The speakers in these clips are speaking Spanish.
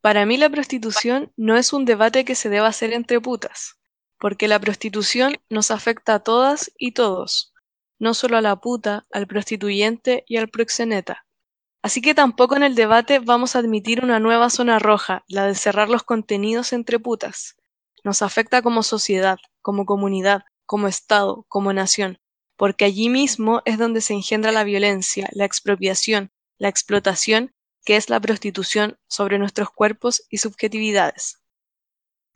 Para mí la prostitución no es un debate que se deba hacer entre putas, porque la prostitución nos afecta a todas y todos, no solo a la puta, al prostituyente y al proxeneta. Así que tampoco en el debate vamos a admitir una nueva zona roja, la de cerrar los contenidos entre putas. Nos afecta como sociedad, como comunidad, como Estado, como nación, porque allí mismo es donde se engendra la violencia, la expropiación, la explotación que es la prostitución sobre nuestros cuerpos y subjetividades.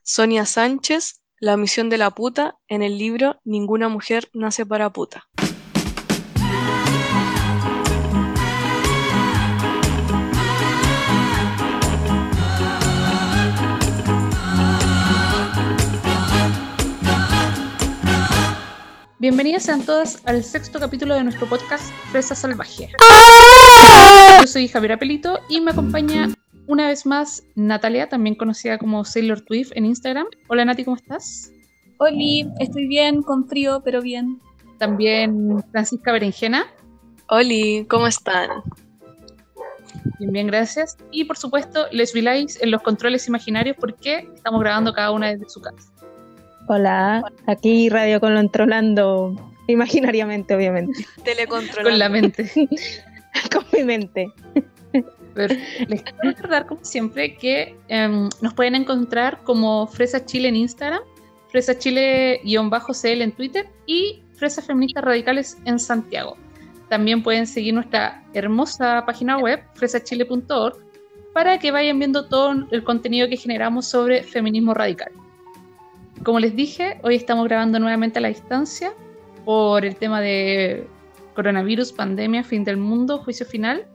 Sonia Sánchez, La misión de la puta, en el libro Ninguna mujer nace para puta. Bienvenidas sean todas al sexto capítulo de nuestro podcast Fresa Salvaje. Yo soy Javiera Pelito y me acompaña una vez más Natalia, también conocida como Sailor Twiff en Instagram. Hola Nati, ¿cómo estás? Hola, estoy bien, con frío, pero bien. También Francisca Berenjena. Hola, ¿cómo están? Bien, bien, gracias. Y por supuesto, Les Vilais en los controles imaginarios porque estamos grabando cada una desde su casa. Hola, aquí Radio Controlando imaginariamente, obviamente. Telecontrolando. Con la mente. Con mi mente. les quiero recordar, como siempre, que em, nos pueden encontrar como Fresa Chile en Instagram, Fresa Chile-CL en Twitter y Fresas Feministas Radicales en Santiago. También pueden seguir nuestra hermosa página web, fresachile.org, para que vayan viendo todo el contenido que generamos sobre feminismo radical. Como les dije, hoy estamos grabando nuevamente a la distancia por el tema de coronavirus, pandemia, fin del mundo, juicio final.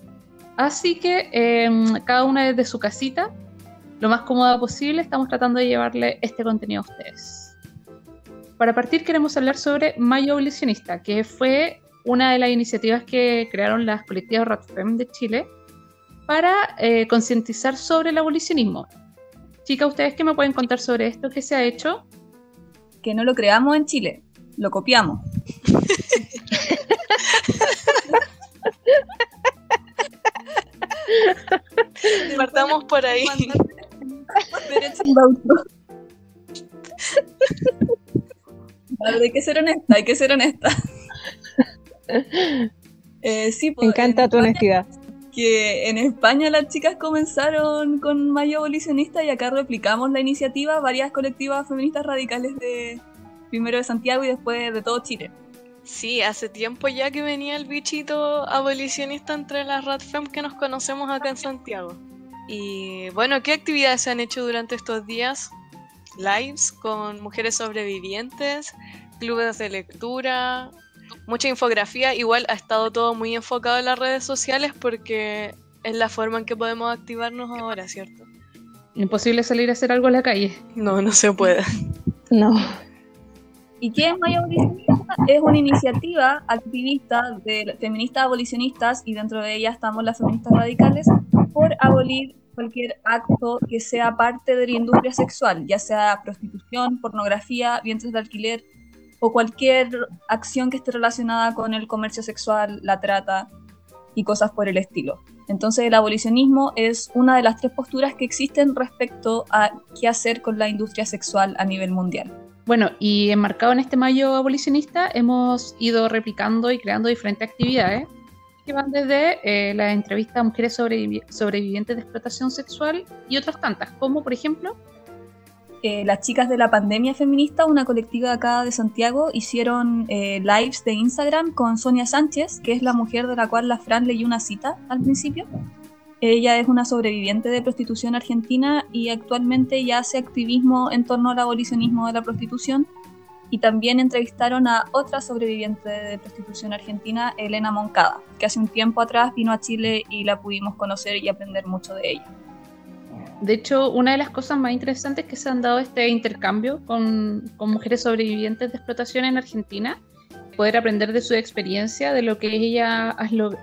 Así que em, cada una desde su casita, lo más cómoda posible, estamos tratando de llevarle este contenido a ustedes. Para partir queremos hablar sobre Mayo Abolicionista, que fue una de las iniciativas que crearon las colectivas RATFEM de Chile para eh, concientizar sobre el abolicionismo. Chicas, ¿ustedes qué me pueden contar sobre esto? ¿Qué se ha hecho? que no lo creamos en Chile, lo copiamos. Partamos por ahí. hay que ser honesta, hay que ser honesta. Eh, sí, pues, Me encanta tu honestidad. Que en España las chicas comenzaron con Mayo Abolicionista y acá replicamos la iniciativa varias colectivas feministas radicales de primero de Santiago y después de todo Chile. Sí, hace tiempo ya que venía el bichito abolicionista entre las RADFEM que nos conocemos acá en Santiago. Y bueno, ¿qué actividades se han hecho durante estos días? Lives con mujeres sobrevivientes, clubes de lectura, mucha infografía. Igual ha estado todo muy enfocado en las redes sociales porque es la forma en que podemos activarnos ahora, ¿cierto? Imposible salir a hacer algo en la calle. No, no se puede. No. ¿Y qué es Mayo Abolicionista? Es una iniciativa activista de feministas abolicionistas y dentro de ella estamos las feministas radicales por abolir cualquier acto que sea parte de la industria sexual, ya sea prostitución, pornografía, vientres de alquiler o cualquier acción que esté relacionada con el comercio sexual, la trata y cosas por el estilo. Entonces el abolicionismo es una de las tres posturas que existen respecto a qué hacer con la industria sexual a nivel mundial. Bueno, y enmarcado en este mayo abolicionista hemos ido replicando y creando diferentes actividades que van desde eh, la entrevista a mujeres sobrevivientes de explotación sexual y otras tantas, como por ejemplo... Eh, las chicas de la pandemia feminista, una colectiva acá de Santiago, hicieron eh, lives de Instagram con Sonia Sánchez, que es la mujer de la cual la Fran leyó una cita al principio. Ella es una sobreviviente de prostitución argentina y actualmente ya hace activismo en torno al abolicionismo de la prostitución. Y también entrevistaron a otra sobreviviente de prostitución argentina, Elena Moncada, que hace un tiempo atrás vino a Chile y la pudimos conocer y aprender mucho de ella. De hecho, una de las cosas más interesantes que se han dado este intercambio con, mujeres sobrevivientes de explotación en Argentina poder aprender de su experiencia, de lo que ellas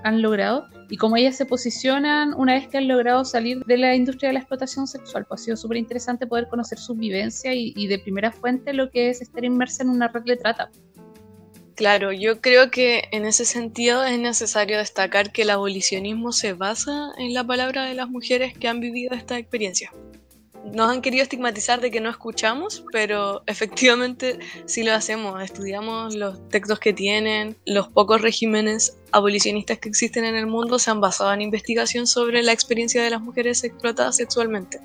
han logrado y cómo ellas se posicionan una vez que han logrado salir de la industria de la explotación sexual. Pues ha sido súper interesante poder conocer su vivencia y, de primera fuente lo que es estar inmersa en una red de trata. Claro, yo creo que en ese sentido es necesario destacar que el abolicionismo se basa en la palabra de las mujeres que han vivido esta experiencia. Nos han querido estigmatizar de que no escuchamos, pero efectivamente sí lo hacemos. Estudiamos los textos que tienen, los pocos regímenes abolicionistas que existen en el mundo se han basado en investigación sobre la experiencia de las mujeres explotadas sexualmente.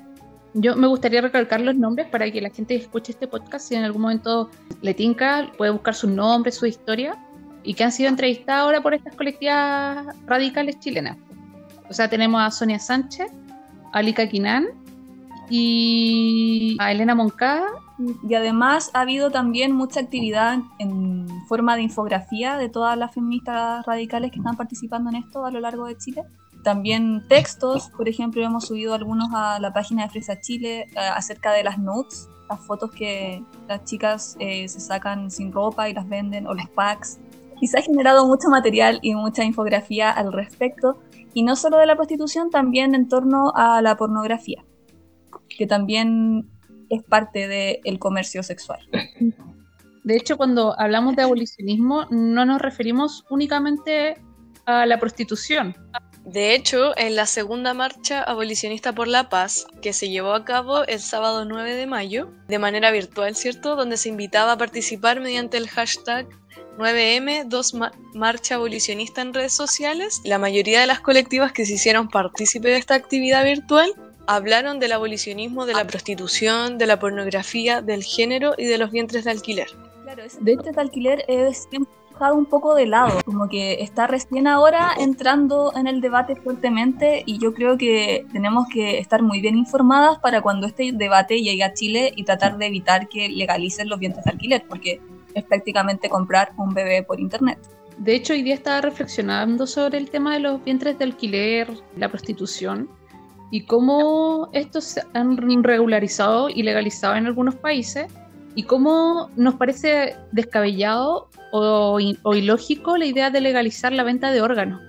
Yo me gustaría recalcar los nombres para que la gente escuche este podcast, si en algún momento le tinca, puede buscar sus nombres, su historia, y que han sido entrevistadas ahora por estas colectivas radicales chilenas. O sea, tenemos a Sonia Sánchez, a Lika Quinan y a Elena Moncada. Y además ha habido también mucha actividad en forma de infografía de todas las feministas radicales que están participando en esto a lo largo de Chile también textos, por ejemplo, hemos subido algunos a la página de Fresa Chile eh, acerca de las notes, las fotos que las chicas eh, se sacan sin ropa y las venden, o los packs. Y se ha generado mucho material y mucha infografía al respecto, y no solo de la prostitución, también en torno a la pornografía, que también es parte del comercio sexual. De hecho, cuando hablamos de abolicionismo, no nos referimos únicamente a la prostitución, de hecho, en la segunda marcha abolicionista por la paz, que se llevó a cabo el sábado 9 de mayo, de manera virtual, ¿cierto? Donde se invitaba a participar mediante el hashtag 9M, 2 Marcha Abolicionista en redes sociales. La mayoría de las colectivas que se hicieron partícipe de esta actividad virtual hablaron del abolicionismo, de la prostitución, de la pornografía, del género y de los vientres de alquiler. Claro, vientres de alquiler es un poco de lado, como que está recién ahora entrando en el debate fuertemente y yo creo que tenemos que estar muy bien informadas para cuando este debate llegue a Chile y tratar de evitar que legalicen los vientres de alquiler, porque es prácticamente comprar un bebé por internet. De hecho, hoy día estaba reflexionando sobre el tema de los vientres de alquiler, la prostitución, y cómo estos se han regularizado y legalizado en algunos países, y cómo nos parece descabellado o, ilógico la idea de legalizar la venta de órganos.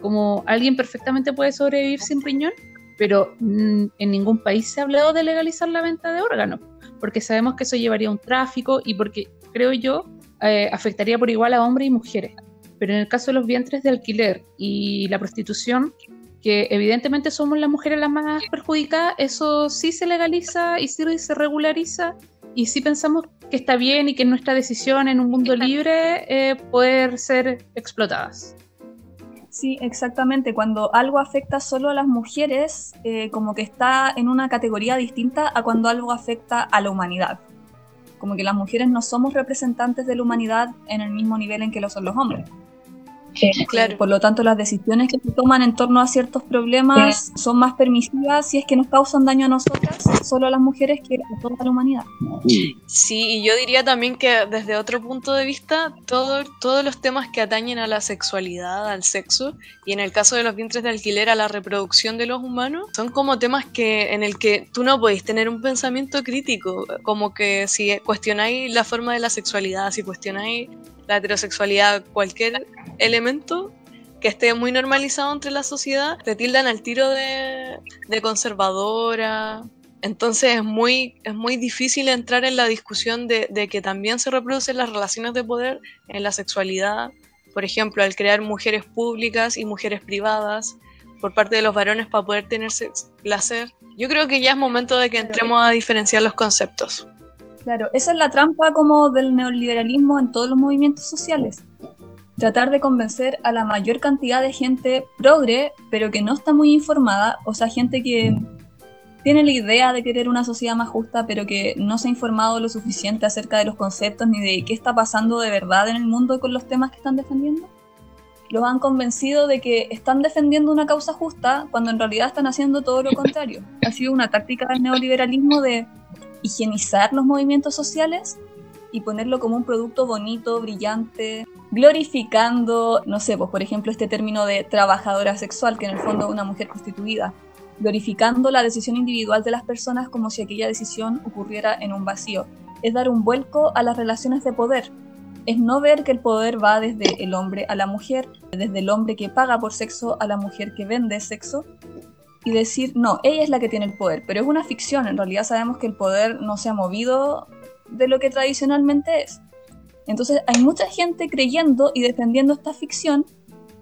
Como alguien perfectamente puede sobrevivir sin riñón, pero en ningún país se ha hablado de legalizar la venta de órganos, porque sabemos que eso llevaría a un tráfico y porque, creo yo, eh, afectaría por igual a hombres y mujeres. Pero en el caso de los vientres de alquiler y la prostitución, que evidentemente somos las mujeres las más perjudicadas, eso sí se legaliza y sí se regulariza y sí pensamos que está bien y que es nuestra decisión en un mundo libre eh, poder ser explotadas. Sí, exactamente. Cuando algo afecta solo a las mujeres, eh, como que está en una categoría distinta a cuando algo afecta a la humanidad. Como que las mujeres no somos representantes de la humanidad en el mismo nivel en que lo son los hombres. Claro. Por lo tanto, las decisiones que se toman en torno a ciertos problemas son más permisivas si es que nos causan daño a nosotras, solo a las mujeres, que a toda la humanidad. Sí, y yo diría también que desde otro punto de vista, todo, todos los temas que atañen a la sexualidad, al sexo, y en el caso de los vientres de alquiler, a la reproducción de los humanos, son como temas que en el que tú no podéis tener un pensamiento crítico, como que si cuestionáis la forma de la sexualidad, si cuestionáis la heterosexualidad, cualquier elemento que esté muy normalizado entre la sociedad, te tildan al tiro de, conservadora. Entonces es muy, es muy difícil entrar en la discusión de, de, que también se reproducen las relaciones de poder en la sexualidad. Por ejemplo, al crear mujeres públicas y mujeres privadas por parte de los varones para poder tener placer. Yo creo que ya es momento de que entremos a diferenciar los conceptos. Claro, esa es la trampa como del neoliberalismo en todos los movimientos sociales. Tratar de convencer a la mayor cantidad de gente progre, pero que no está muy informada, o sea, gente que tiene la idea de querer una sociedad más justa, pero que no se ha informado lo suficiente acerca de los conceptos ni de qué está pasando de verdad en el mundo con los temas que están defendiendo. Los han convencido de que están defendiendo una causa justa cuando en realidad están haciendo todo lo contrario. Ha sido una táctica del neoliberalismo de higienizar los movimientos sociales y ponerlo como un producto bonito, brillante, glorificando, no sé, pues por ejemplo este término de trabajadora sexual, que en el fondo es una mujer constituida, glorificando la decisión individual de las personas como si aquella decisión ocurriera en un vacío. Es dar un vuelco a las relaciones de poder. Es no ver que el poder va desde el hombre a la mujer, desde el hombre que paga por sexo a la mujer que vende sexo, y decir, no, ella es la que tiene el poder, pero es una ficción, en realidad sabemos que el poder no se ha movido de lo que tradicionalmente es. Entonces hay mucha gente creyendo y defendiendo esta ficción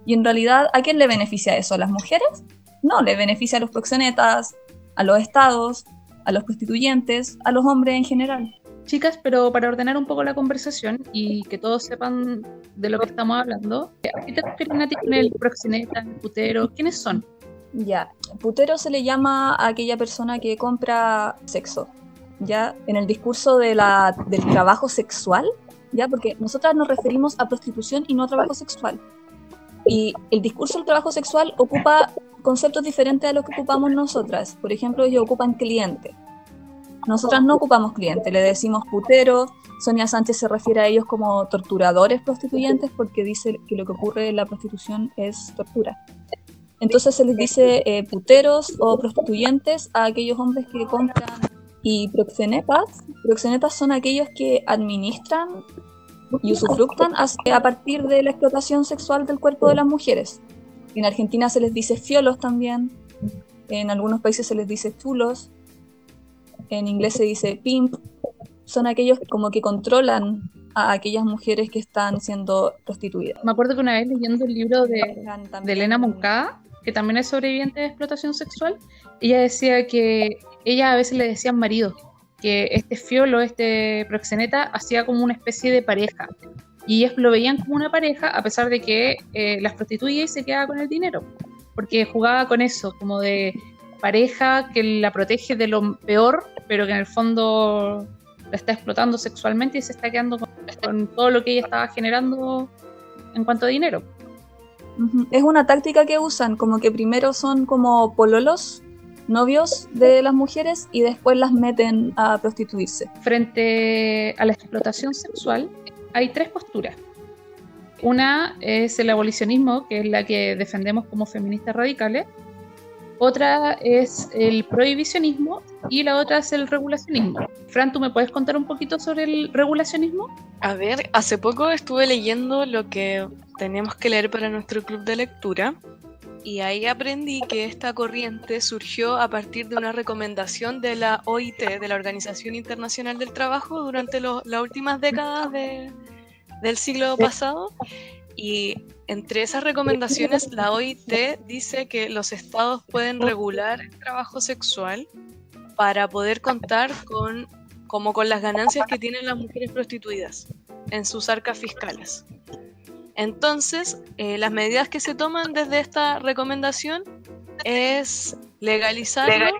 y en realidad ¿a quién le beneficia eso? ¿A las mujeres? No, le beneficia a los proxenetas, a los estados, a los prostituyentes, a los hombres en general. Chicas, pero para ordenar un poco la conversación y que todos sepan de lo que estamos hablando, ¿a qué te refieres, Nati, con el proxeneta, el putero? ¿Quiénes son? Ya, putero se le llama a aquella persona que compra sexo, ¿ya? En el discurso de la, del trabajo sexual, ¿ya? Porque nosotras nos referimos a prostitución y no a trabajo sexual. Y el discurso del trabajo sexual ocupa conceptos diferentes a los que ocupamos nosotras. Por ejemplo, ellos ocupan cliente. Nosotras no ocupamos cliente, le decimos putero. Sonia Sánchez se refiere a ellos como torturadores prostituyentes porque dice que lo que ocurre en la prostitución es tortura. Entonces se les dice eh, puteros o prostituyentes a aquellos hombres que compran y proxenetas. Proxenetas son aquellos que administran y usufructan a, partir de la explotación sexual del cuerpo de las mujeres. En Argentina se les dice fiolos también, en algunos países se les dice chulos, en inglés se dice pimp, son aquellos como que controlan a aquellas mujeres que están siendo prostituidas. Me acuerdo que una vez leyendo el libro de, de Elena Moncada, que también es sobreviviente de explotación sexual, ella decía que ella a veces le decían marido, que este fiolo, este proxeneta, hacía como una especie de pareja. Y ellos lo veían como una pareja a pesar de que eh, las prostituía y se quedaba con el dinero. Porque jugaba con eso, como de pareja que la protege de lo peor, pero que en el fondo la está explotando sexualmente y se está quedando con todo lo que ella estaba generando en cuanto a dinero. Es una táctica que usan, como que primero son como pololos, novios de las mujeres y después las meten a prostituirse. Frente a la explotación sexual hay tres posturas. Una es el abolicionismo, que es la que defendemos como feministas radicales. Otra es el prohibicionismo y la otra es el regulacionismo. Fran, ¿tú me puedes contar un poquito sobre el regulacionismo? A ver, hace poco estuve leyendo lo que tenemos que leer para nuestro club de lectura y ahí aprendí que esta corriente surgió a partir de una recomendación de la OIT, de la Organización Internacional del Trabajo, durante las últimas décadas del siglo pasado. Y entre esas recomendaciones, la OIT dice que los estados pueden regular el trabajo sexual para poder contar con, como con las ganancias que tienen las mujeres prostituidas en sus arcas fiscales. Entonces, eh, las medidas que se toman desde esta recomendación es legalizarlo,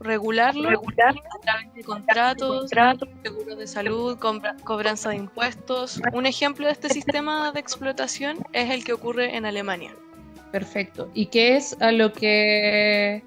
regularlo, a través de contratos, seguros de salud, cobranza de impuestos. Un ejemplo de este sistema de explotación es el que ocurre en Alemania. Perfecto. ¿Y qué es a lo que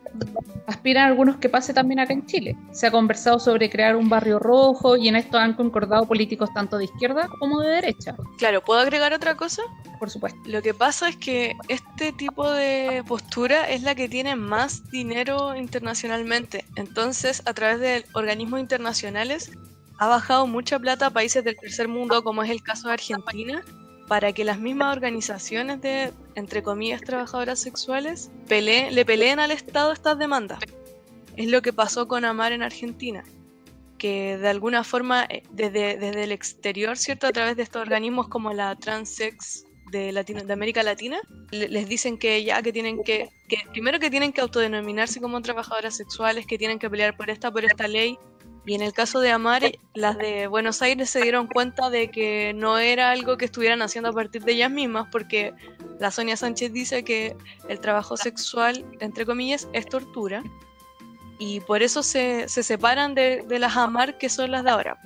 aspiran algunos que pase también acá en Chile? Se ha conversado sobre crear un barrio rojo y en esto han concordado políticos tanto de izquierda como de derecha. Claro, ¿puedo agregar otra cosa? Por supuesto. Lo que pasa es que este tipo de postura es la que tiene más dinero internacionalmente. Entonces, a través de organismos internacionales, ha bajado mucha plata a países del tercer mundo, como es el caso de Argentina, para que las mismas organizaciones de, entre comillas, trabajadoras sexuales le peleen al Estado estas demandas. Es lo que pasó con Amar en Argentina, que de alguna forma eh, desde, desde el exterior, ¿cierto? A través de estos organismos como la Transex de, Latino, de América Latina, les dicen que ya que tienen que, que, primero que tienen que autodenominarse como trabajadoras sexuales, que tienen que pelear por esta, por esta ley, y en el caso de Amar, las de Buenos Aires se dieron cuenta de que no era algo que estuvieran haciendo a partir de ellas mismas, porque la Sonia Sánchez dice que el trabajo sexual, entre comillas, es tortura. Y por eso se, separan de, las Amar, que son las de ahora,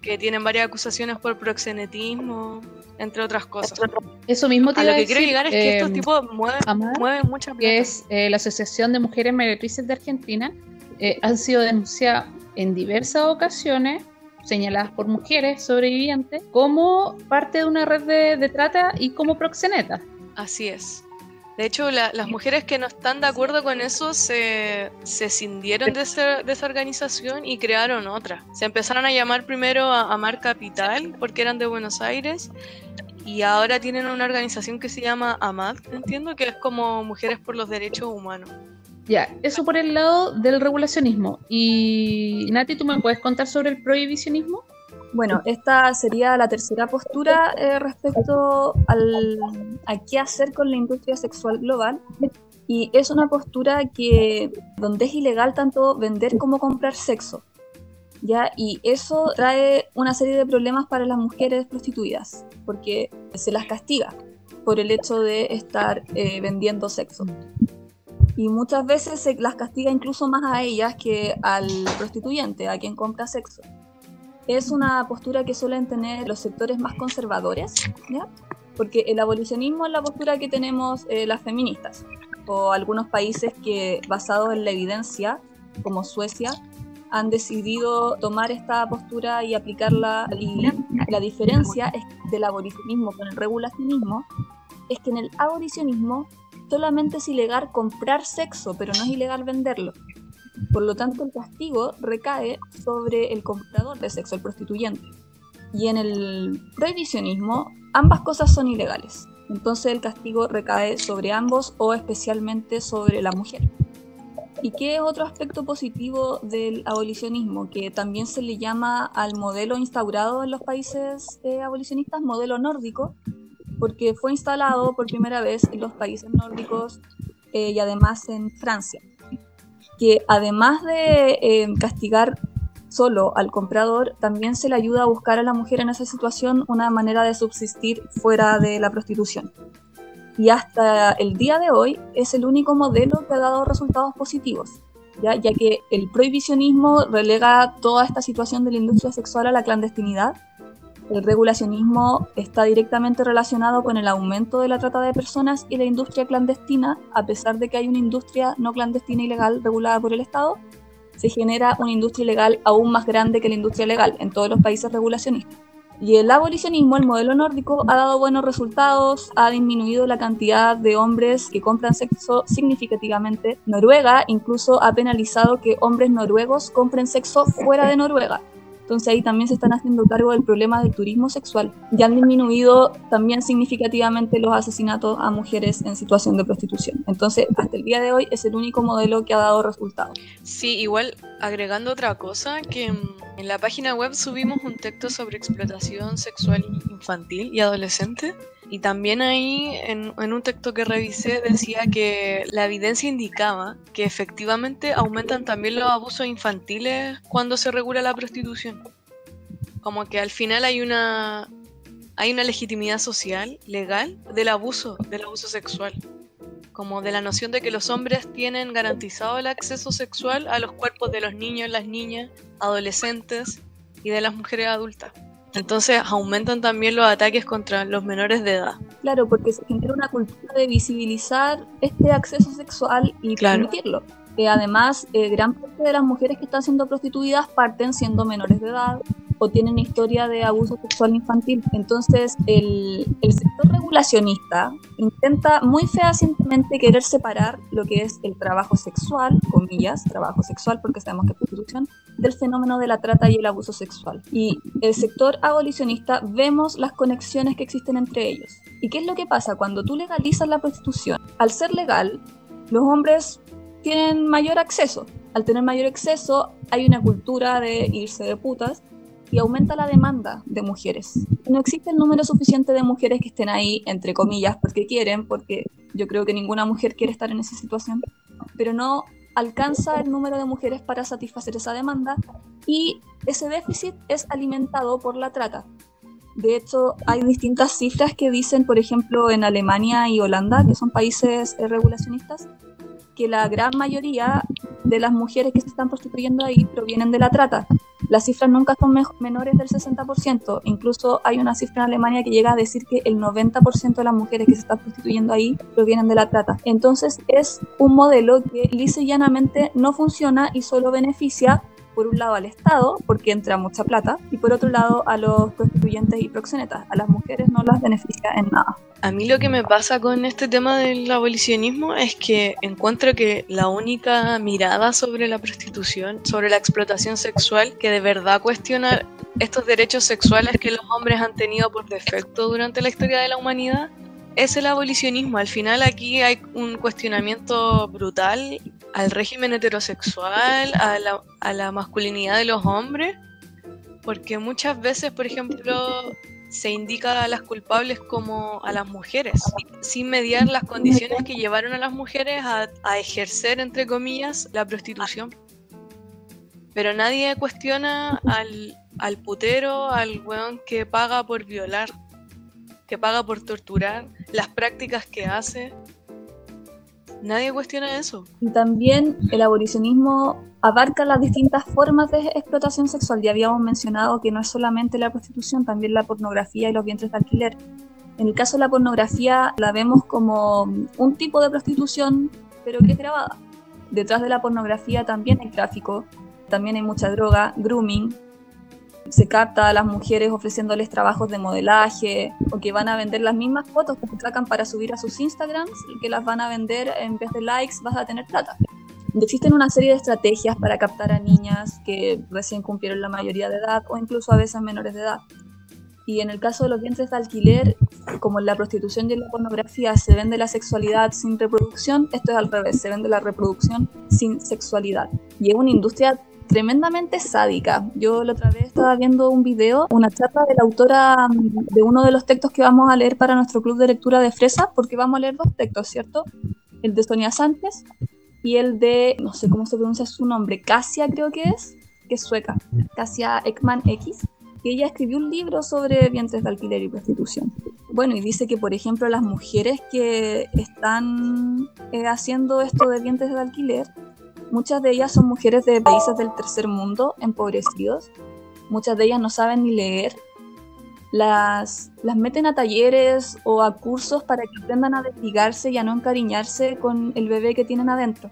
que tienen varias acusaciones por proxenetismo, entre otras cosas. Eso mismo te a lo que quiero llegar es que estos em, tipos mueven, mueven mucha plata. Que es eh, la Asociación de Mujeres Meretrices de Argentina, eh, han sido denunciadas en diversas ocasiones señaladas por mujeres sobrevivientes como parte de una red de, trata y como proxenetas. Así es. De hecho, las mujeres que no están de acuerdo con eso se, se cindieron de, esa organización y crearon otra. Se empezaron a llamar primero a Amar Capital porque eran de Buenos Aires y ahora tienen una organización que se llama AMAD, entiendo que es como Mujeres por los Derechos Humanos. Ya, eso por el lado del regulacionismo. Y Nati, ¿tú me puedes contar sobre el prohibicionismo? Bueno, esta sería la tercera postura eh, respecto al, a qué hacer con la industria sexual global. Y es una postura que donde es ilegal tanto vender como comprar sexo. ¿ya? Y eso trae una serie de problemas para las mujeres prostituidas, porque se las castiga por el hecho de estar eh, vendiendo sexo. Y muchas veces se las castiga incluso más a ellas que al prostituyente, a quien compra sexo es una postura que suelen tener los sectores más conservadores, ¿ya? porque el abolicionismo es la postura que tenemos eh, las feministas, o algunos países que, basados en la evidencia, como Suecia, han decidido tomar esta postura y aplicarla. Y la diferencia es del abolicionismo con el regulacionismo es que en el abolicionismo solamente es ilegal comprar sexo, pero no es ilegal venderlo. Por lo tanto, el castigo recae sobre el comprador de sexo, el prostituyente. Y en el prohibicionismo, ambas cosas son ilegales. Entonces el castigo recae sobre ambos o especialmente sobre la mujer. ¿Y qué es otro aspecto positivo del abolicionismo? Que también se le llama al modelo instaurado en los países eh, abolicionistas, modelo nórdico, porque fue instalado por primera vez en los países nórdicos eh, y además en Francia que además de eh, castigar solo al comprador, también se le ayuda a buscar a la mujer en esa situación una manera de subsistir fuera de la prostitución. Y hasta el día de hoy es el único modelo que ha dado resultados positivos, ya, ya que el prohibicionismo relega toda esta situación de la industria sexual a la clandestinidad el regulacionismo está directamente relacionado con el aumento de la trata de personas y la industria clandestina, a pesar de que hay una industria no clandestina y legal regulada por el Estado, se genera una industria ilegal aún más grande que la industria legal en todos los países regulacionistas. Y el abolicionismo, el modelo nórdico, ha dado buenos resultados, ha disminuido la cantidad de hombres que compran sexo significativamente. Noruega incluso ha penalizado que hombres noruegos compren sexo fuera de Noruega. Entonces ahí también se están haciendo cargo del problema del turismo sexual. Ya han disminuido también significativamente los asesinatos a mujeres en situación de prostitución. Entonces, hasta el día de hoy es el único modelo que ha dado resultados. Sí, igual agregando otra cosa, que en la página web subimos un texto sobre explotación sexual infantil y adolescente y también ahí, en, un texto que revisé, decía que la evidencia indicaba que efectivamente aumentan también los abusos infantiles cuando se regula la prostitución. Como que al final hay una, hay una legitimidad social, legal, del abuso, del abuso sexual. Como de la noción de que los hombres tienen garantizado el acceso sexual a los cuerpos de los niños, las niñas, adolescentes y de las mujeres adultas. Entonces aumentan también los ataques contra los menores de edad. Claro, porque se genera una cultura de visibilizar este acceso sexual y permitirlo. Eh, además, eh, gran parte de las mujeres que están siendo prostituidas parten siendo menores de edad o tienen historia de abuso sexual infantil. Entonces, el, el sector regulacionista intenta muy fehacientemente querer separar lo que es el trabajo sexual, comillas, trabajo sexual, porque sabemos que es prostitución, del fenómeno de la trata y el abuso sexual. Y el sector abolicionista vemos las conexiones que existen entre ellos. ¿Y qué es lo que pasa cuando tú legalizas la prostitución? Al ser legal, los hombres tienen mayor acceso. Al tener mayor acceso, hay una cultura de irse de putas y aumenta la demanda de mujeres. No existe el número suficiente de mujeres que estén ahí, entre comillas, porque quieren, porque yo creo que ninguna mujer quiere estar en esa situación, pero no alcanza el número de mujeres para satisfacer esa demanda y ese déficit es alimentado por la trata. De hecho, hay distintas cifras que dicen, por ejemplo, en Alemania y Holanda, que son países eh, regulacionistas, que la gran mayoría de las mujeres que se están prostituyendo ahí provienen de la trata. Las cifras nunca son menores del 60%, incluso hay una cifra en Alemania que llega a decir que el 90% de las mujeres que se están prostituyendo ahí provienen de la trata. Entonces es un modelo que lisa y llanamente no funciona y solo beneficia por un lado al Estado, porque entra mucha plata, y por otro lado a los prostituyentes y proxenetas. A las mujeres no las beneficia en nada. A mí lo que me pasa con este tema del abolicionismo es que encuentro que la única mirada sobre la prostitución, sobre la explotación sexual, que de verdad cuestiona estos derechos sexuales que los hombres han tenido por defecto durante la historia de la humanidad, es el abolicionismo. Al final aquí hay un cuestionamiento brutal al régimen heterosexual, a la, a la masculinidad de los hombres porque muchas veces, por ejemplo, se indica a las culpables como a las mujeres, sin mediar las condiciones que llevaron a las mujeres a, ejercer, entre comillas, la prostitución. Pero nadie cuestiona al, al putero, al weón que paga por violar, que paga por torturar, las prácticas que hace. Nadie cuestiona eso. Y también el abolicionismo abarca las distintas formas de explotación sexual. Ya habíamos mencionado que no es solamente la prostitución, también la pornografía y los vientres de alquiler. En el caso de la pornografía la vemos como un tipo de prostitución, pero que es grabada. Detrás de la pornografía también hay tráfico, también hay mucha droga, grooming. Se capta a las mujeres ofreciéndoles trabajos de modelaje o que van a vender las mismas fotos que sacan para subir a sus Instagrams y que las van a vender en vez de likes vas a tener plata. Existen una serie de estrategias para captar a niñas que recién cumplieron la mayoría de edad o incluso a veces menores de edad. Y en el caso de los vientres de alquiler, como en la prostitución y en la pornografía se vende la sexualidad sin reproducción, esto es al revés, se vende la reproducción sin sexualidad. Y es una industria tremendamente sádica. Yo la otra vez estaba viendo un video, una charla de la autora mm, de uno de los textos que vamos a leer para nuestro club de lectura de Fresa, porque vamos a leer dos textos, ¿cierto? El de Sonia Sánchez y el de, no sé cómo se pronuncia su nombre, Cassia creo que es, que es sueca, Cassia Ekman X, que ella escribió un libro sobre vientres de alquiler y prostitución. Bueno, y dice que, por ejemplo, las mujeres que están eh, haciendo esto de vientres de alquiler, muchas de ellas son mujeres de países del tercer mundo, empobrecidos, muchas de ellas no saben ni leer, las, las meten a talleres o a cursos para que aprendan a desligarse y a no encariñarse con el bebé que tienen adentro.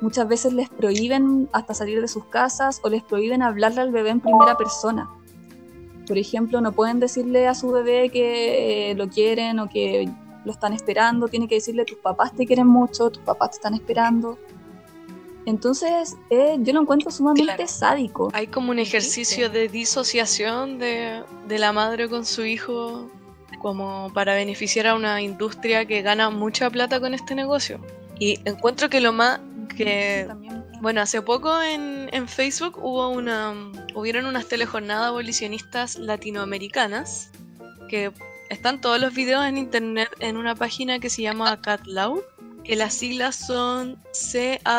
Muchas veces les prohíben hasta salir de sus casas o les prohíben hablarle al bebé en primera persona. Por ejemplo, no pueden decirle a su bebé que eh, lo quieren o que lo están esperando, tiene que decirle tus papás te quieren mucho, tus papás te están esperando. Entonces, eh, yo lo encuentro sumamente sádico. Hay como un ejercicio de disociación de, de, la madre con su hijo, como para beneficiar a una industria que gana mucha plata con este negocio. Y encuentro que lo más que... Bueno, hace poco en, en Facebook hubo una, hubieron unas telejornadas abolicionistas latinoamericanas que están todos los videos en internet en una página que se llama CatLaw las siglas son C-A-T-W-L-A-C.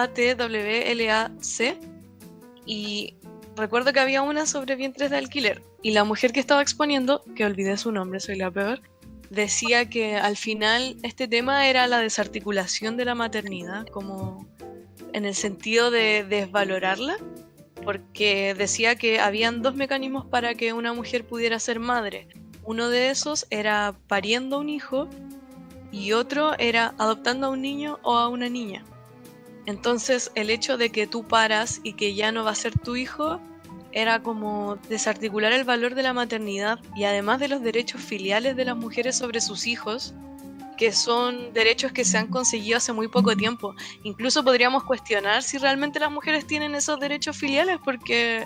Y recuerdo que había una sobre vientres de alquiler. Y la mujer que estaba exponiendo, que olvidé su nombre, soy la peor, decía que al final este tema era la desarticulación de la maternidad, como en el sentido de desvalorarla, porque decía que habían dos mecanismos para que una mujer pudiera ser madre. Uno de esos era pariendo un hijo y otro era adoptando a un niño o a una niña. Entonces el hecho de que tú paras y que ya no va a ser tu hijo era como desarticular el valor de la maternidad y además de los derechos filiales de las mujeres sobre sus hijos, que son derechos que se han conseguido hace muy poco tiempo. Incluso podríamos cuestionar si realmente las mujeres tienen esos derechos filiales porque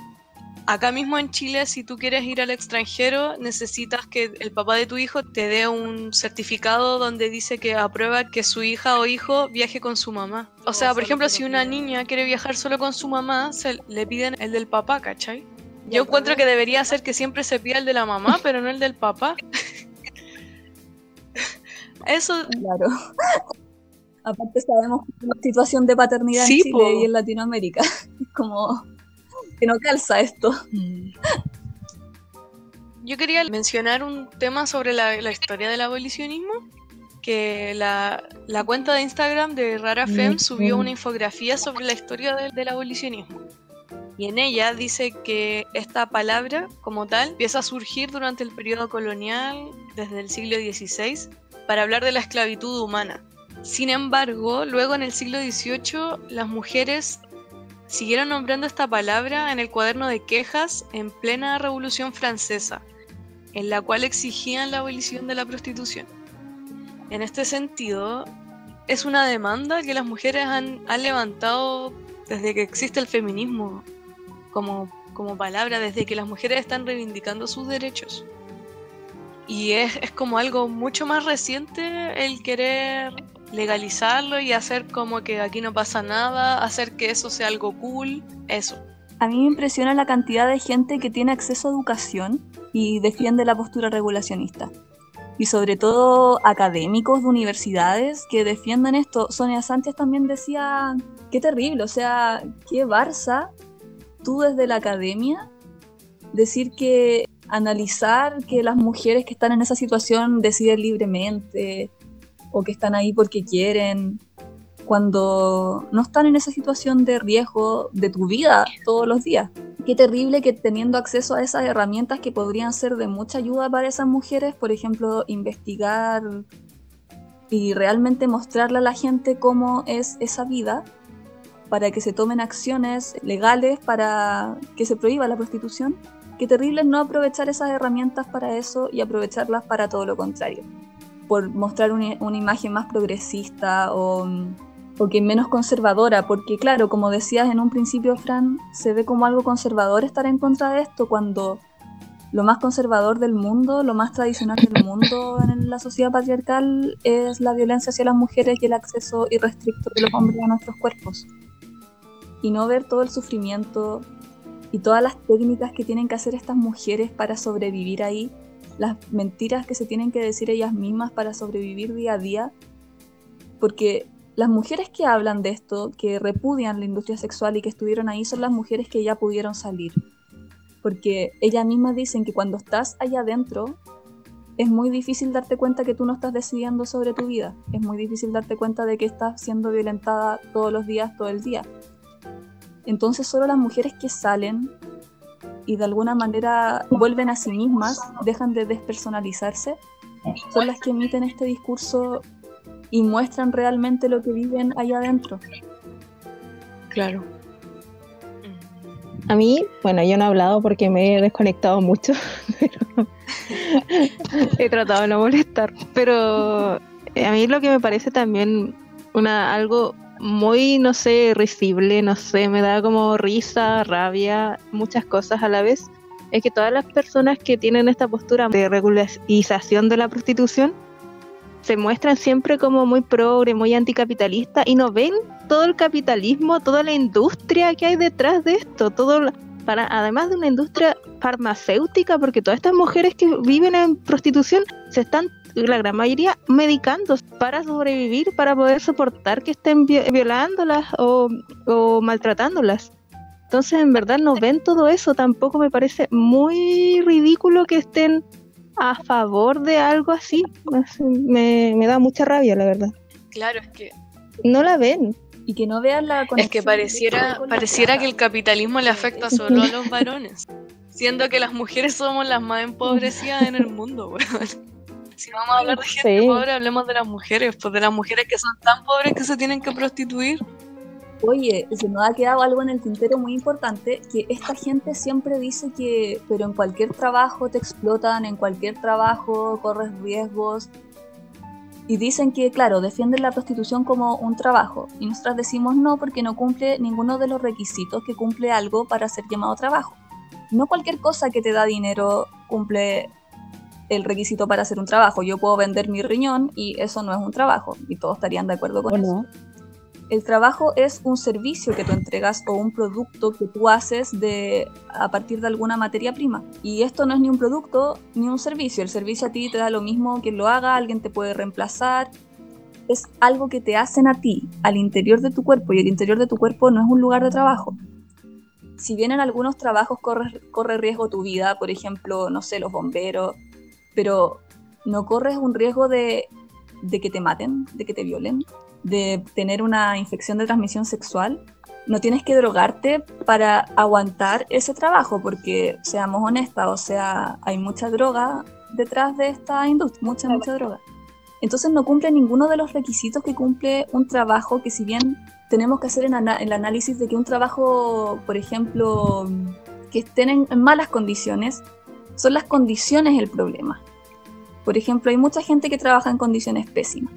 acá mismo en Chile, si tú quieres ir al extranjero, necesitas que el papá de tu hijo te dé un certificado donde dice que aprueba que su hija o hijo viaje con su mamá. O sea, por ejemplo, si una niña quiere viajar solo con su mamá, se le piden el del papá, ¿cachai? Yo encuentro que debería ser que siempre se pida el de la mamá, pero no el del papá. Eso. Claro. Aparte sabemos la situación de paternidad en Chile y en Latinoamérica. como que no calza esto. Mm. Yo quería mencionar un tema sobre la, historia del abolicionismo, que la, cuenta de Instagram de Rara Fem subió una infografía sobre la historia del abolicionismo. Y en ella dice que esta palabra, como tal, empieza a surgir durante el periodo colonial, desde el siglo XVI, para hablar de la esclavitud humana. Sin embargo, luego en el siglo XVIII, las mujeres siguieron nombrando esta palabra en el cuaderno de quejas en plena Revolución Francesa, en la cual exigían la abolición de la prostitución. En este sentido, es una demanda que las mujeres han, levantado desde que existe el feminismo como, como palabra, desde que las mujeres están reivindicando sus derechos. Y es, es como algo mucho más reciente el querer legalizarlo y hacer como que aquí no pasa nada, hacer que eso sea algo cool, eso. A mí me impresiona la cantidad de gente que tiene acceso a educación y defiende la postura regulacionista. Y sobre todo académicos de universidades que defiendan esto. Sonia Sánchez también decía, qué terrible, o sea, qué Barça, tú desde la academia, decir que analizar que las mujeres que están en esa situación deciden libremente o que están ahí porque quieren, cuando no están en esa situación de riesgo de tu vida todos los días. Qué terrible que teniendo acceso a esas herramientas que podrían ser de mucha ayuda para esas mujeres, por ejemplo, investigar y realmente mostrarle a la gente cómo es esa vida, para que se tomen acciones legales para que se prohíba la prostitución. Qué terrible no aprovechar esas herramientas para eso y aprovecharlas para todo lo contrario. Por mostrar una, imagen más progresista o o que menos conservadora, porque claro, como decías en un principio, Fran, se ve como algo conservador estar en contra de esto cuando lo más conservador del mundo, lo más tradicional del mundo en la sociedad patriarcal es la violencia hacia las mujeres y el acceso irrestricto de los hombres a nuestros cuerpos. Y no ver todo el sufrimiento y todas las técnicas que tienen que hacer estas mujeres para sobrevivir ahí, las mentiras que se tienen que decir ellas mismas para sobrevivir día a día, porque las mujeres que hablan de esto, que repudian la industria sexual y que estuvieron ahí, son las mujeres que ya pudieron salir. Porque ellas mismas dicen que cuando estás allá adentro, es muy difícil darte cuenta que tú no estás decidiendo sobre tu vida. Es muy difícil darte cuenta de que estás siendo violentada todos los días, todo el día. Entonces solo las mujeres que salen y de alguna manera vuelven a sí mismas, dejan de despersonalizarse, son las que emiten este discurso y muestran realmente lo que viven allá adentro. Claro. A mí, bueno, yo no he hablado porque me he desconectado mucho, pero he tratado de no molestar. Pero a mí lo que me parece también una algo muy, no sé, risible, no sé, me da como risa, rabia, muchas cosas a la vez, es que todas las personas que tienen esta postura de regularización de la prostitución se muestran siempre como muy progre, muy anticapitalista y no ven todo el capitalismo, toda la industria que hay detrás de esto, todo para además de una industria farmacéutica, porque todas estas mujeres que viven en prostitución se están la gran mayoría medicando para sobrevivir, para poder soportar que estén violándolas o, o maltratándolas. Entonces, en verdad, no ven todo eso. Tampoco me parece muy ridículo que estén a favor de algo así. Me, da mucha rabia, la verdad. Claro, es que... No la ven. Y que no vean la Es que pareciera, pareciera que el capitalismo le afecta solo a los varones. Siendo que las mujeres somos las más empobrecidas en el mundo, weón. Si vamos a hablar de gente pobre, hablemos de las mujeres, pues de las mujeres que son tan pobres que se tienen que prostituir. Oye, se nos ha quedado algo en el tintero muy importante, que esta gente siempre dice que, pero en cualquier trabajo te explotan, en cualquier trabajo corres riesgos. Y dicen que, claro, defienden la prostitución como un trabajo. Y nosotras decimos no porque no cumple ninguno de los requisitos que cumple algo para ser llamado trabajo. No cualquier cosa que te da dinero cumple el requisito para hacer un trabajo. Yo puedo vender mi riñón y eso no es un trabajo. Y todos estarían de acuerdo con eso. El trabajo es un servicio que tú entregas o un producto que tú haces de, a partir de alguna materia prima. Y esto no es ni un producto ni un servicio. El servicio a ti te da lo mismo que lo haga, alguien te puede reemplazar. Es algo que te hacen a ti, al interior de tu cuerpo, y el interior de tu cuerpo no es un lugar de trabajo. Si bien en algunos trabajos corre, corre riesgo tu vida, por ejemplo, no sé, los bomberos, pero no corres un riesgo de, de que te maten, de que te violen, de tener una infección de transmisión sexual, no tienes que drogarte para aguantar ese trabajo, porque seamos honestas, o sea, hay mucha droga detrás de esta industria, mucha, mucha droga. Entonces no cumple ninguno de los requisitos que cumple un trabajo que si bien tenemos que hacer en el análisis de que un trabajo, por ejemplo, que estén en malas condiciones, son las condiciones el problema. Por ejemplo, hay mucha gente que trabaja en condiciones pésimas.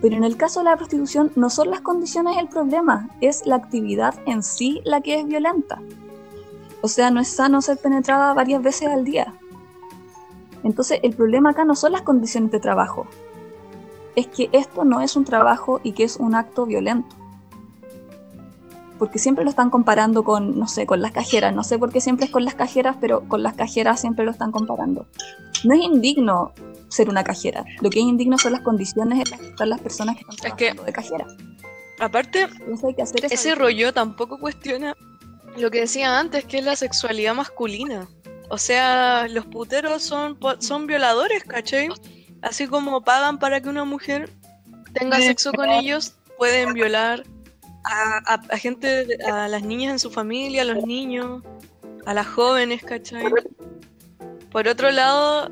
Pero en el caso de la prostitución no son las condiciones el problema, es la actividad en sí la que es violenta. O sea, no es sano ser penetrada varias veces al día. Entonces el problema acá no son las condiciones de trabajo, es que esto no es un trabajo y que es un acto violento. Porque siempre lo están comparando con, no sé, con las cajeras. No sé por qué siempre es con las cajeras, pero con las cajeras siempre lo están comparando. No es indigno ser una cajera. Lo que es indigno son las condiciones en las que están las personas que están Es que- trabajando de cajera. Aparte, Entonces hay que hacer esa ese rollo tampoco cuestiona lo que decía antes, que es la sexualidad masculina. O sea, los puteros son, son violadores, ¿cachai? Así como pagan para que una mujer tenga sexo con ellos, pueden violar a, gente, a las niñas en su familia, a los niños, a las jóvenes, ¿cachai? Por otro lado,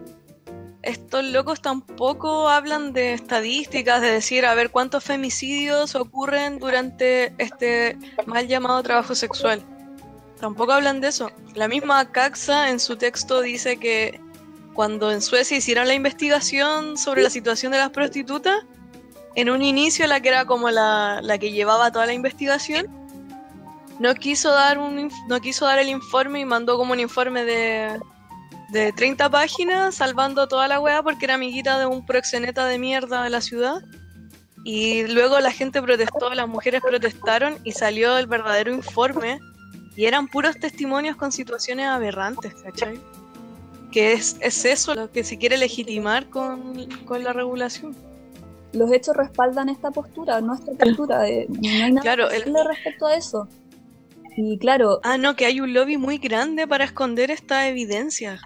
estos locos tampoco hablan de estadísticas, de decir, a ver, cuántos femicidios ocurren durante este mal llamado trabajo sexual. Tampoco hablan de eso. La misma Caxa en su texto dice que cuando en Suecia hicieron la investigación sobre la situación de las prostitutas, en un inicio la que era como la, la que llevaba toda la investigación, no quiso dar un no quiso dar el informe y mandó como un informe de, de 30 páginas salvando toda la weá porque era amiguita de un proxeneta de mierda de la ciudad. Y luego la gente protestó, las mujeres protestaron y salió el verdadero informe. Y eran puros testimonios con situaciones aberrantes, ¿cachai? Que es, es eso lo que se quiere legitimar con, con la regulación. Los hechos respaldan esta postura, nuestra postura. de- no hay nada Claro, que el- respecto a eso. Y claro, Ah, no, que hay un lobby muy grande para esconder esta evidencia.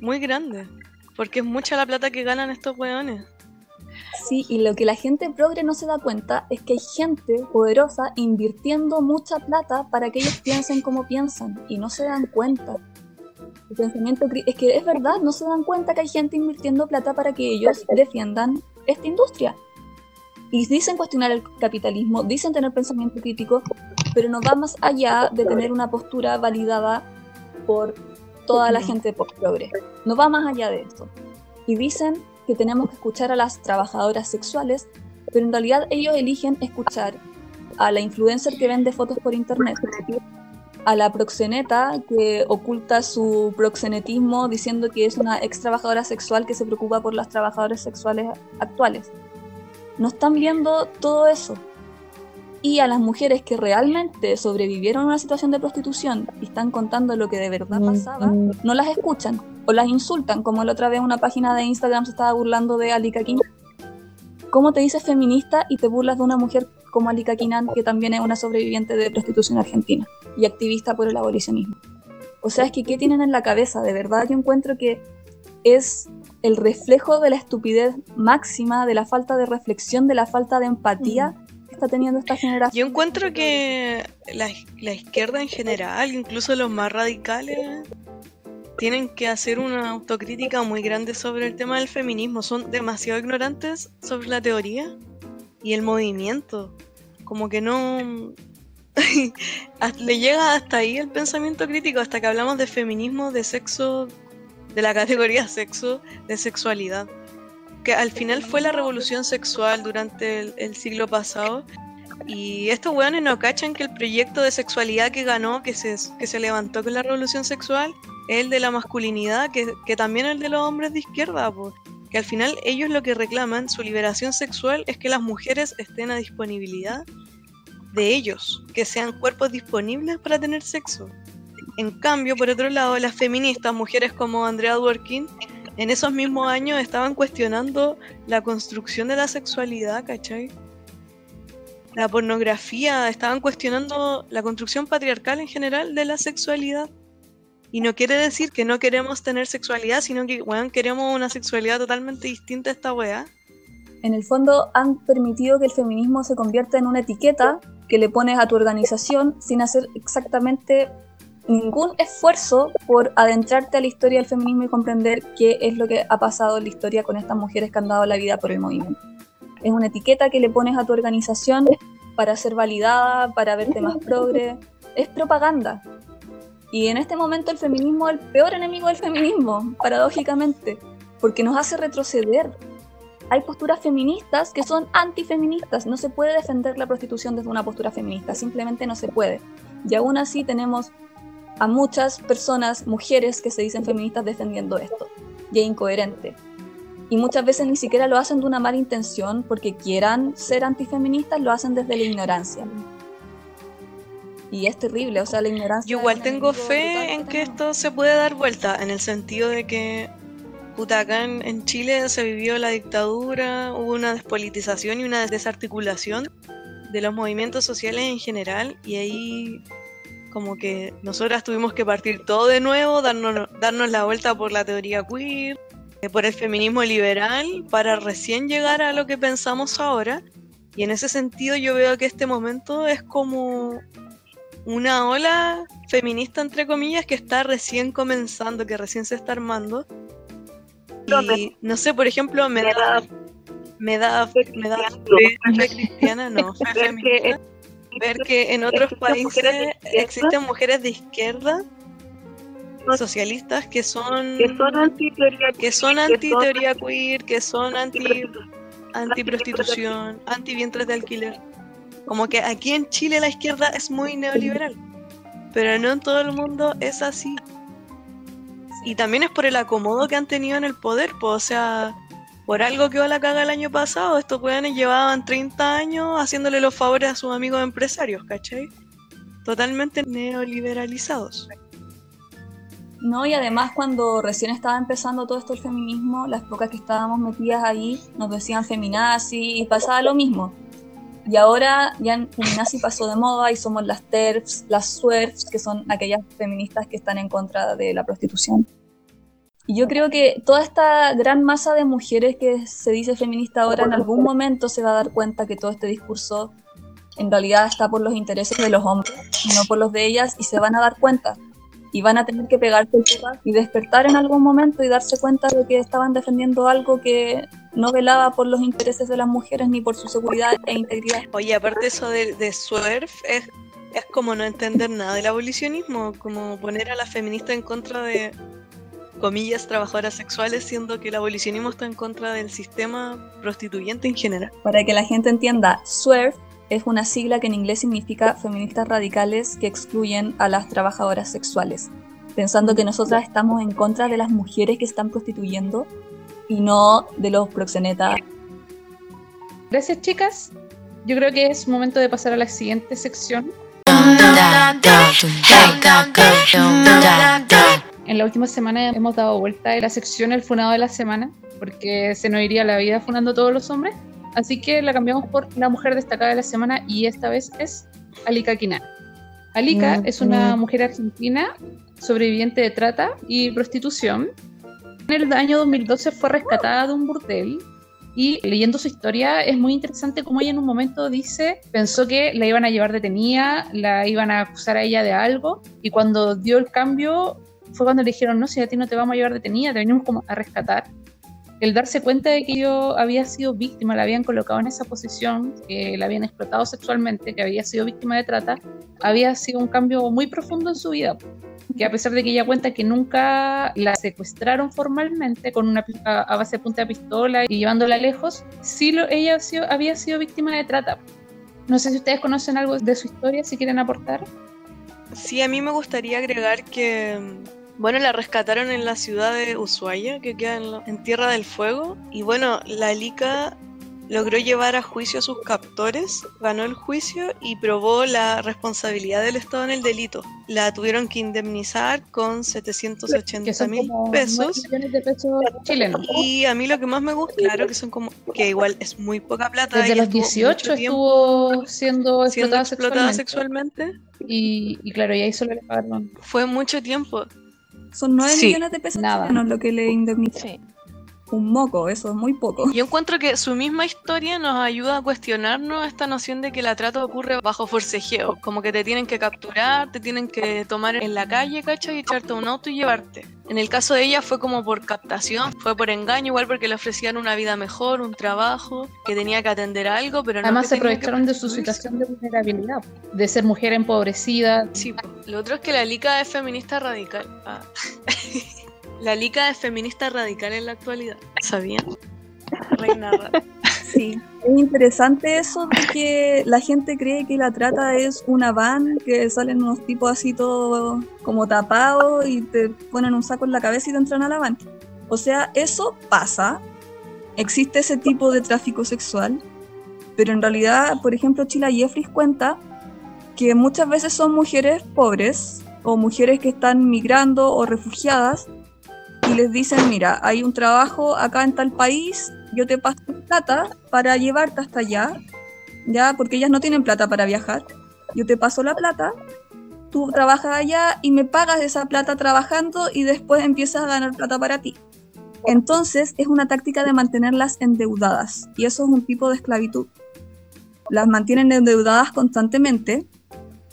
Muy grande. Porque es mucha la plata que ganan estos weones. Sí, y lo que la gente progre no se da cuenta es que hay gente poderosa invirtiendo mucha plata para que ellos piensen como piensan y no se dan cuenta. El pensamiento es que es verdad, no se dan cuenta que hay gente invirtiendo plata para que ellos defiendan esta industria. Y dicen cuestionar el capitalismo, dicen tener pensamiento crítico, pero no va más allá de tener una postura validada por toda la gente por progre. No va más allá de esto. Y dicen que tenemos que escuchar a las trabajadoras sexuales, pero en realidad ellos eligen escuchar a la influencer que vende fotos por internet, a la proxeneta que oculta su proxenetismo diciendo que es una ex trabajadora sexual que se preocupa por las trabajadoras sexuales actuales. No están viendo todo eso. Y a las mujeres que realmente sobrevivieron a una situación de prostitución y están contando lo que de verdad pasaba, no las escuchan o las insultan, como la otra vez una página de Instagram se estaba burlando de Alika Kinan. ¿Cómo te dices feminista y te burlas de una mujer como Alika Kinan, que también es una sobreviviente de prostitución argentina y activista por el abolicionismo? O sea, es que ¿qué tienen en la cabeza? De verdad yo encuentro que es el reflejo de la estupidez máxima, de la falta de reflexión, de la falta de empatía que está teniendo esta generación. Yo encuentro que la, la izquierda en general, incluso los más radicales, tienen que hacer una autocrítica muy grande sobre el tema del feminismo. Son demasiado ignorantes sobre la teoría y el movimiento. Como que no... Le llega hasta ahí el pensamiento crítico, hasta que hablamos de feminismo, de sexo, de la categoría sexo, de sexualidad. Que al final fue la revolución sexual durante el- el siglo pasado y estos weones no cachan que el proyecto de sexualidad que ganó, que se, que se levantó con la revolución sexual, el de la masculinidad, que, que también el de los hombres de izquierda, po. que al final ellos lo que reclaman, su liberación sexual, es que las mujeres estén a disponibilidad de ellos, que sean cuerpos disponibles para tener sexo. En cambio, por otro lado, las feministas, mujeres como Andrea Dworkin, en esos mismos años estaban cuestionando la construcción de la sexualidad, ¿cachai? la pornografía, estaban cuestionando la construcción patriarcal en general de la sexualidad. Y no quiere decir que no queremos tener sexualidad, sino que, weón, queremos una sexualidad totalmente distinta a esta weá. En el fondo han permitido que el feminismo se convierta en una etiqueta que le pones a tu organización sin hacer exactamente ningún esfuerzo por adentrarte a la historia del feminismo y comprender qué es lo que ha pasado en la historia con estas mujeres que han dado la vida por el movimiento. Es una etiqueta que le pones a tu organización para ser validada, para verte más progre. Es propaganda. Y en este momento el feminismo es el peor enemigo del feminismo, paradójicamente, porque nos hace retroceder. Hay posturas feministas que son antifeministas. No se puede defender la prostitución desde una postura feminista, simplemente no se puede. Y aún así tenemos a muchas personas, mujeres, que se dicen feministas defendiendo esto. Y es incoherente. Y muchas veces ni siquiera lo hacen de una mala intención porque quieran ser antifeministas, lo hacen desde la ignorancia. Y es terrible, o sea, la ignorancia. Yo igual tengo enemigo brutal fe en que esto se puede dar vuelta, en el sentido de que, puta, acá en, en Chile se vivió la dictadura, hubo una despolitización y una desarticulación de los movimientos sociales en general, y ahí como que nosotras tuvimos que partir todo de nuevo, darnos, darnos la vuelta por la teoría queer, eh, por el feminismo liberal, para recién llegar a lo que pensamos ahora. Y en ese sentido yo veo que este momento es como una ola feminista, entre comillas, que está recién comenzando, que recién se está armando. Y no sé, por ejemplo, me da. Me da, me da fe, fe cristiana, no, fe feminista, ver que en otros países existen mujeres de izquierda socialistas que son que son anti-teoría que son anti teoría queer, que son anti anti prostitución, anti vientres de alquiler. Como que aquí en Chile la izquierda es muy neoliberal, pero no en todo el mundo es así. Y también es por el acomodo que han tenido en el poder, pues, o sea, por algo que la caga el año pasado, estos weones llevaban 30 años haciéndole los favores a sus amigos empresarios, ¿cachai? Totalmente neoliberalizados. No, y además cuando recién estaba empezando todo esto el feminismo, las pocas que estábamos metidas ahí nos decían feminazi y pasaba lo mismo. Y ahora ya feminazi pasó de moda y somos las TERFs, las SWERFs, que son aquellas feministas que están en contra de la prostitución. Y yo creo que toda esta gran masa de mujeres que se dice feminista ahora en algún momento se va a dar cuenta que todo este discurso en realidad está por los intereses de los hombres, no por los de ellas, y se van a dar cuenta y van a tener que pegarse el y despertar en algún momento y darse cuenta de que estaban defendiendo algo que no velaba por los intereses de las mujeres ni por su seguridad e integridad. Oye, aparte eso de, de SWERF, es, es como no entender nada del abolicionismo, como poner a la feminista en contra de, comillas, trabajadoras sexuales, siendo que el abolicionismo está en contra del sistema prostituyente en general. Para que la gente entienda, SWERF es una sigla que en inglés significa feministas radicales que excluyen a las trabajadoras sexuales, pensando que nosotras estamos en contra de las mujeres que están prostituyendo y no de los proxenetas. Gracias, chicas. Yo creo que es momento de pasar a la siguiente sección. En la última semana hemos dado vuelta a la sección El Funado de la Semana, porque se nos iría la vida funando todos los hombres. Así que la cambiamos por la mujer destacada de la semana y esta vez es Alika Quinana. Alika Mm, es una mm. mujer argentina sobreviviente de trata y prostitución. En el año 2012 fue rescatada de un burdel y leyendo su historia es muy interesante como ella en un momento dice, pensó que la iban a llevar detenida, la iban a acusar a ella de algo y cuando dio el cambio fue cuando le dijeron, no, si a ti no te vamos a llevar detenida, te venimos como a rescatar el darse cuenta de que yo había sido víctima, la habían colocado en esa posición, que la habían explotado sexualmente, que había sido víctima de trata, había sido un cambio muy profundo en su vida. Que a pesar de que ella cuenta que nunca la secuestraron formalmente con una a, a base de punta de pistola y llevándola lejos, sí lo, ella sido- había sido víctima de trata. No sé si ustedes conocen algo de su historia, si quieren aportar. Sí, a mí me gustaría agregar que, bueno, la rescataron en la ciudad de Ushuaia, que queda en, en Tierra del Fuego. Y bueno, la Lica logró llevar a juicio a sus captores, ganó el juicio y probó la responsabilidad del Estado en el delito. La tuvieron que indemnizar con Que 780 son mil pesos. 9 millones de pesos chilenos. Y a mí lo que más me gusta, claro que son como, que igual es muy poca plata. Desde los estuvo 18 mucho tiempo estuvo siendo siendo explotada, explotada sexualmente. sexualmente. Y, y claro, y ahí solo le pagaron. Fue mucho tiempo. Son 9 Sí. millones de pesos Nada. chilenos lo que le indemniza. Sí. Un moco, eso es muy poco. Yo encuentro que su misma historia nos ayuda a cuestionarnos esta noción de que la trata ocurre bajo forcejeo, como que te tienen que capturar, te tienen que tomar en la calle, ¿cachai? Y echarte a un auto y llevarte. En el caso de ella fue como por captación, fue por engaño, igual porque le ofrecían una vida mejor, un trabajo, que tenía que atender a algo, pero no Además que se aprovecharon de su situación de vulnerabilidad, de ser mujer empobrecida. Sí, lo otro es que la Lica es feminista radical. Ah. la Lica es feminista radical en la actualidad. ¿Sabían? Reina rara. Sí. Es interesante eso de que la gente cree que la trata es una van, que salen unos tipos así todos como tapados y te ponen un saco en la cabeza y te entran a la van. O sea, eso pasa. Existe ese tipo de tráfico sexual. Pero en realidad, por ejemplo, Chila Jeffries cuenta que muchas veces son mujeres pobres o mujeres que están migrando o refugiadas y les dicen, mira, hay un trabajo acá en tal país, yo te paso plata para llevarte hasta allá, ya, porque ellas no tienen plata para viajar, yo te paso la plata, tú trabajas allá y me pagas esa plata trabajando y después empiezas a ganar plata para ti. Entonces es una táctica de mantenerlas endeudadas y eso es un tipo de esclavitud. Las mantienen endeudadas constantemente.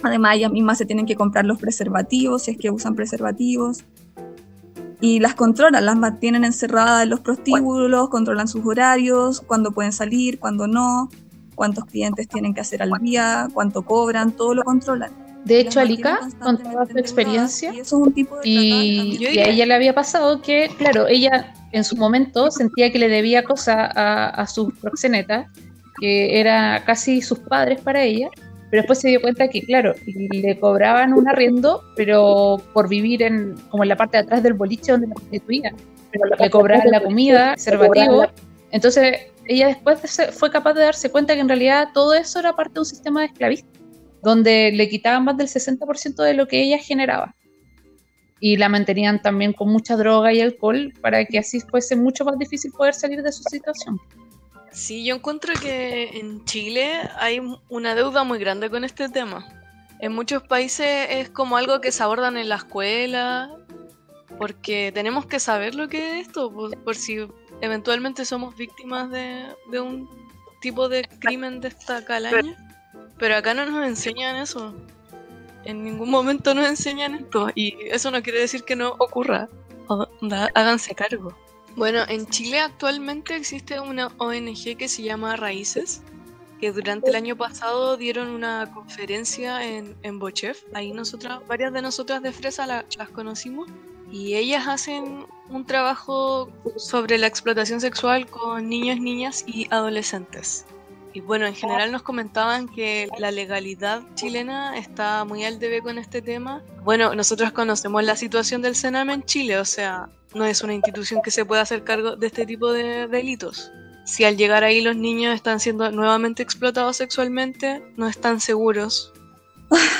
Además, ellas mismas se tienen que comprar los preservativos si es que usan preservativos. Y las controlan, las mantienen encerradas en los prostíbulos, controlan sus horarios, cuándo pueden salir, cuándo no, cuántos clientes tienen que hacer al día, cuánto cobran, todo lo controlan. De hecho, Alika contaba su experiencia y, y, a ella le había pasado que, claro, ella en su momento sentía que le debía cosas a, a sus proxenetas, que era casi sus padres para ella, pero después se dio cuenta que, claro, le cobraban un arriendo, pero por vivir en como en la parte de atrás del boliche donde la prostituían, pero le cobraban la comida, conservativo, entonces ella después fue capaz de darse cuenta que en realidad todo eso era parte de un sistema de esclavista donde le quitaban más del 60% de lo que ella generaba. Y la mantenían también con mucha droga y alcohol para que así fuese mucho más difícil poder salir de su situación. Sí, yo encuentro que en Chile hay una deuda muy grande con este tema. En muchos países es como algo que se abordan en la escuela, porque tenemos que saber lo que es esto, por, si eventualmente somos víctimas de, de, un tipo de crimen de esta calaña. Pero acá no nos enseñan eso. En ningún momento nos enseñan esto. Y eso no quiere decir que no ocurra. háganse cargo. Bueno, en Chile actualmente existe una ONG que se llama Raíces, que durante el año pasado dieron una conferencia en, en Bochef. Ahí nosotras, varias de nosotras de Fresa las conocimos. Y ellas hacen un trabajo sobre la explotación sexual con niños, niñas y adolescentes. Y bueno, en general nos comentaban que la legalidad chilena está muy al debe con este tema. Bueno, nosotros conocemos la situación del Sename en Chile, o sea, no es una institución que se pueda hacer cargo de este tipo de delitos. Si al llegar ahí los niños están siendo nuevamente explotados sexualmente, no están seguros.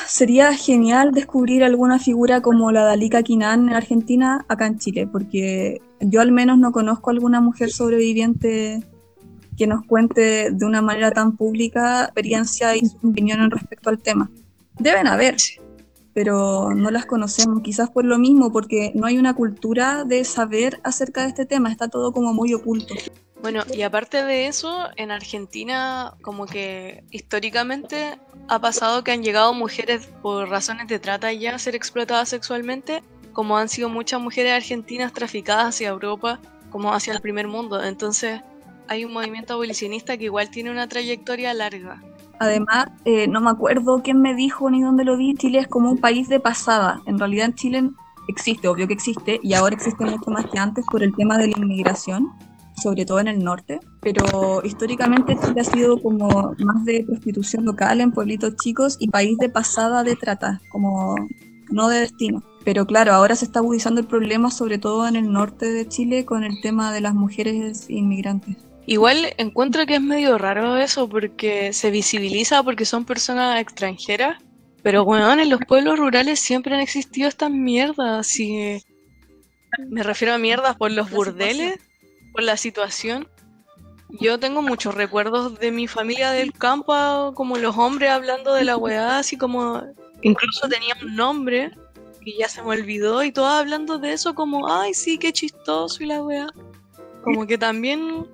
Sería genial descubrir alguna figura como la de Alika Quinan en Argentina acá en Chile, porque yo al menos no conozco alguna mujer sobreviviente que nos cuente de una manera tan pública experiencia y su opinión en respecto al tema. Deben haber, pero no las conocemos, quizás por lo mismo, porque no hay una cultura de saber acerca de este tema, está todo como muy oculto. Bueno, y aparte de eso, en Argentina como que históricamente ha pasado que han llegado mujeres por razones de trata ya a ser explotadas sexualmente, como han sido muchas mujeres argentinas traficadas hacia Europa, como hacia el primer mundo. Entonces, hay un movimiento abolicionista que igual tiene una trayectoria larga. Además, eh, no me acuerdo quién me dijo ni dónde lo vi, Chile es como un país de pasada. En realidad en Chile existe, obvio que existe, y ahora existe mucho más que antes por el tema de la inmigración, sobre todo en el norte. Pero históricamente Chile ha sido como más de prostitución local en pueblitos chicos y país de pasada de trata, como no de destino. Pero claro, ahora se está agudizando el problema, sobre todo en el norte de Chile, con el tema de las mujeres inmigrantes. Igual encuentro que es medio raro eso porque se visibiliza porque son personas extranjeras, pero bueno, en los pueblos rurales siempre han existido estas mierdas. Y me refiero a mierdas por los burdeles, por la situación. Yo tengo muchos recuerdos de mi familia del campo, como los hombres hablando de la weá, así como incluso tenía un nombre que ya se me olvidó y todas hablando de eso como, ay, sí, qué chistoso y la weá. Como que también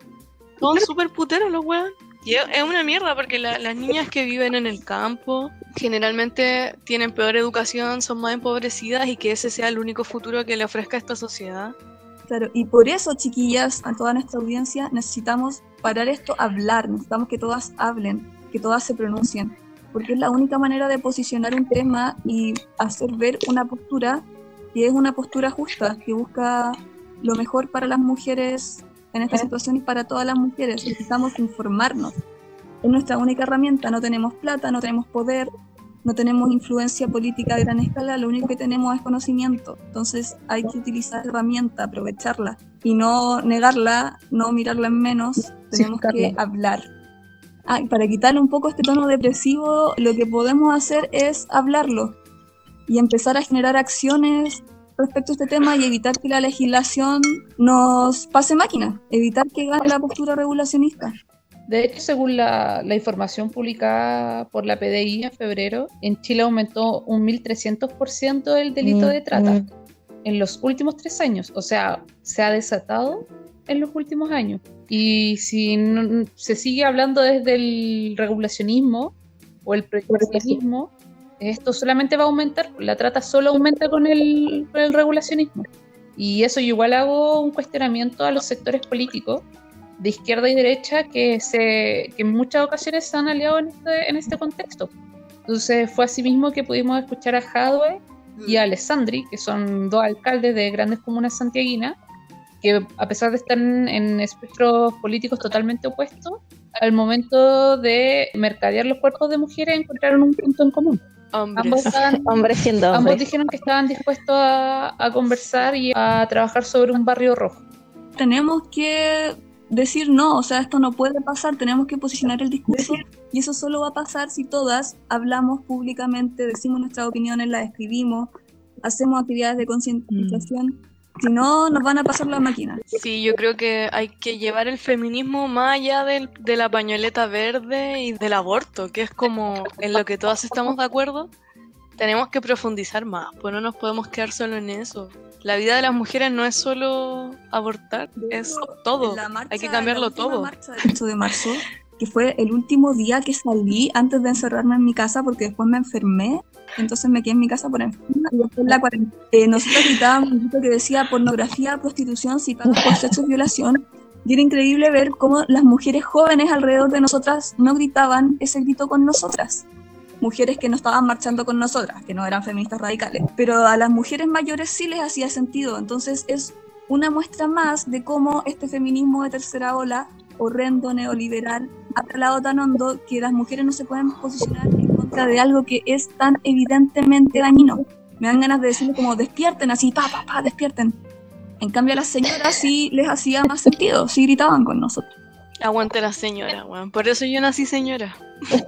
son súper puteros los weón. Y es una mierda porque las niñas que viven en el campo generalmente tienen peor educación, son más empobrecidas y que ese sea el único futuro que le ofrezca a esta sociedad. Claro, y por eso, chiquillas, a toda nuestra audiencia, necesitamos parar esto, hablar, necesitamos que todas hablen, que todas se pronuncien, porque es la única manera de posicionar un tema y hacer ver una postura que es una postura justa, que busca lo mejor para las mujeres en esta situación y para todas las mujeres. Necesitamos informarnos. Es nuestra única herramienta. No tenemos plata, no tenemos poder, no tenemos influencia política de gran escala. Lo único que tenemos es conocimiento. Entonces hay que utilizar la herramienta, aprovecharla y no negarla, no mirarla en menos. Tenemos que hablar. Ah, y para quitarle un poco este tono depresivo, lo que podemos hacer es hablarlo y empezar a generar acciones respecto a este tema y evitar que la legislación nos pase máquina, evitar que gane la postura regulacionista. De hecho, según la, la información publicada por la PDI en febrero, en Chile aumentó un 1.300% el delito de trata Mm, en los últimos tres años. O sea, se ha desatado en los últimos años. Y si no- se sigue hablando desde el regulacionismo o el prohibicionismo, esto solamente va a aumentar. La trata solo aumenta con el, con el regulacionismo. Y eso yo igual hago un cuestionamiento a los sectores políticos de izquierda y derecha que, se, que en muchas ocasiones se han aliado en este, en este contexto. Entonces fue así mismo que pudimos escuchar a Jadwe y a Alessandri, que son dos alcaldes de grandes comunas santiaguinas, que a pesar de estar en, en espectros políticos totalmente opuestos, al momento de mercadear los cuerpos de mujeres encontraron un punto en común. Ambos, Hombres. estaban- Hombres siendo ambos hombres. dijeron que estaban dispuestos a, a conversar y a trabajar sobre un barrio rojo. Tenemos que decir no, o sea, esto no puede pasar, tenemos que posicionar el discurso y eso solo va a pasar si todas hablamos públicamente, decimos nuestras opiniones, las escribimos, hacemos actividades de concientización. Si no, nos van a pasar la máquina. Sí, yo creo que hay que llevar el feminismo más allá del- de la pañoleta verde y del aborto, que es como en lo que todas estamos de acuerdo. Tenemos que profundizar más, pues no nos podemos quedar solo en eso. La vida de las mujeres no es solo abortar, es todo. Marcha- Hay que cambiarlo la todo. marcha del 8 de marzo, que fue el último día que salí antes de encerrarme en mi casa porque después me enfermé, entonces me quedé en mi casa por enferma y después la cuarentena. Eh, nosotros gritábamos un grito que decía pornografía, prostitución, citados por sexo y violación. Y era increíble ver cómo las mujeres jóvenes alrededor de nosotras no gritaban ese grito con nosotras. Mujeres que no estaban marchando con nosotras, que no eran feministas radicales. Pero a las mujeres mayores sí les hacía sentido. Entonces es una muestra más de cómo este feminismo de tercera ola, horrendo, neoliberal, ha calado tan hondo que las mujeres no se pueden posicionar contra de algo que es tan evidentemente dañino. Me dan ganas de decirle como despierten, así, pa, pa, pa, despierten. En cambio a las señoras sí les hacía más sentido, sí gritaban con nosotros. Aguante la señora, weón. Por eso yo nací señora.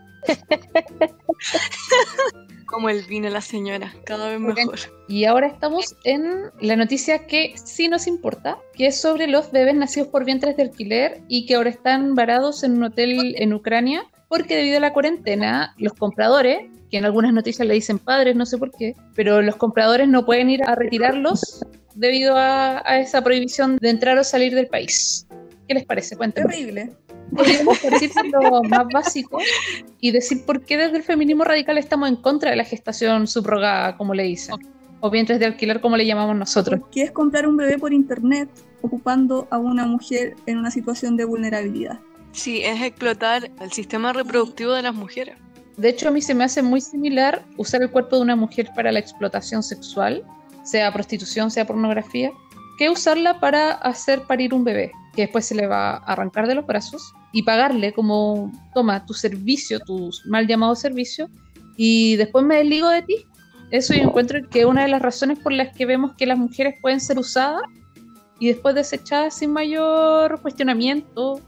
Como el vino la señora, cada vez mejor. Y ahora estamos en la noticia que sí nos importa, que es sobre los bebés nacidos por vientres de alquiler y que ahora están varados en un hotel en Ucrania porque debido a la cuarentena los compradores, que en algunas noticias le dicen padres, no sé por qué, pero los compradores no pueden ir a retirarlos debido a, a esa prohibición de entrar o salir del país. ¿Qué les parece? Cuéntenme. Terrible. Podríamos decir lo más básico y decir por qué desde el feminismo radical estamos en contra de la gestación subrogada, como le dicen, o vientres de alquiler, como le llamamos nosotros. Que es comprar un bebé por internet ocupando a una mujer en una situación de vulnerabilidad. Sí, es explotar el sistema reproductivo de las mujeres. De hecho, a mí se me hace muy similar usar el cuerpo de una mujer para la explotación sexual, sea prostitución, sea pornografía, que usarla para hacer parir un bebé, que después se le va a arrancar de los brazos y pagarle como, toma, tu servicio, tu mal llamado servicio, y después me desligo de ti. Eso yo encuentro que una de las razones por las que vemos que las mujeres pueden ser usadas y después desechadas sin mayor cuestionamiento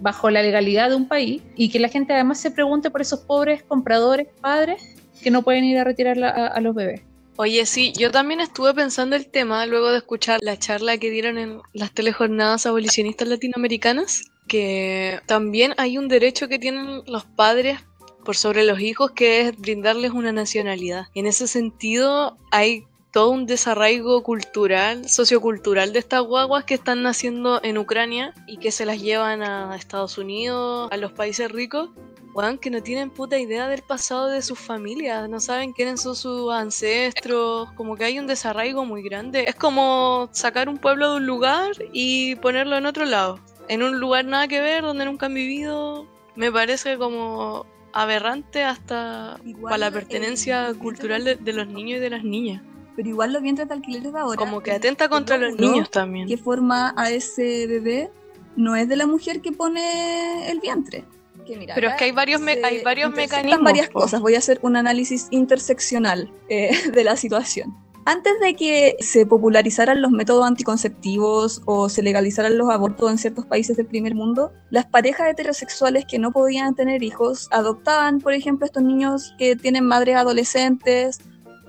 bajo la legalidad de un país y que la gente además se pregunte por esos pobres compradores, padres, que no pueden ir a retirar a, a los bebés. Oye, sí, yo también estuve pensando el tema luego de escuchar la charla que dieron en las telejornadas abolicionistas latinoamericanas, que también hay un derecho que tienen los padres por sobre los hijos, que es brindarles una nacionalidad. En ese sentido, hay todo un desarraigo cultural, sociocultural de estas guaguas que están naciendo en Ucrania y que se las llevan a Estados Unidos, a los países ricos, Weón, que no tienen puta idea del pasado de sus familias, no saben quiénes son sus ancestros, como que hay un desarraigo muy grande. Es como sacar un pueblo de un lugar y ponerlo en otro lado, en un lugar nada que ver, donde nunca han vivido. Me parece como aberrante hasta Igual, para la pertenencia cultural de, de los niños y de las niñas. Pero igual los vientres de alquiler de ahora. Como que atenta contra los niños también. que forma a ese bebé no es de la mujer que pone el vientre. Que mira, Pero es que hay varios me- se hay varios mecanismos, varias po. cosas. Voy a hacer un análisis interseccional eh, de la situación. Antes de que se popularizaran los métodos anticonceptivos o se legalizaran los abortos en ciertos países del primer mundo, las parejas heterosexuales que no podían tener hijos adoptaban, por ejemplo, estos niños que tienen madres adolescentes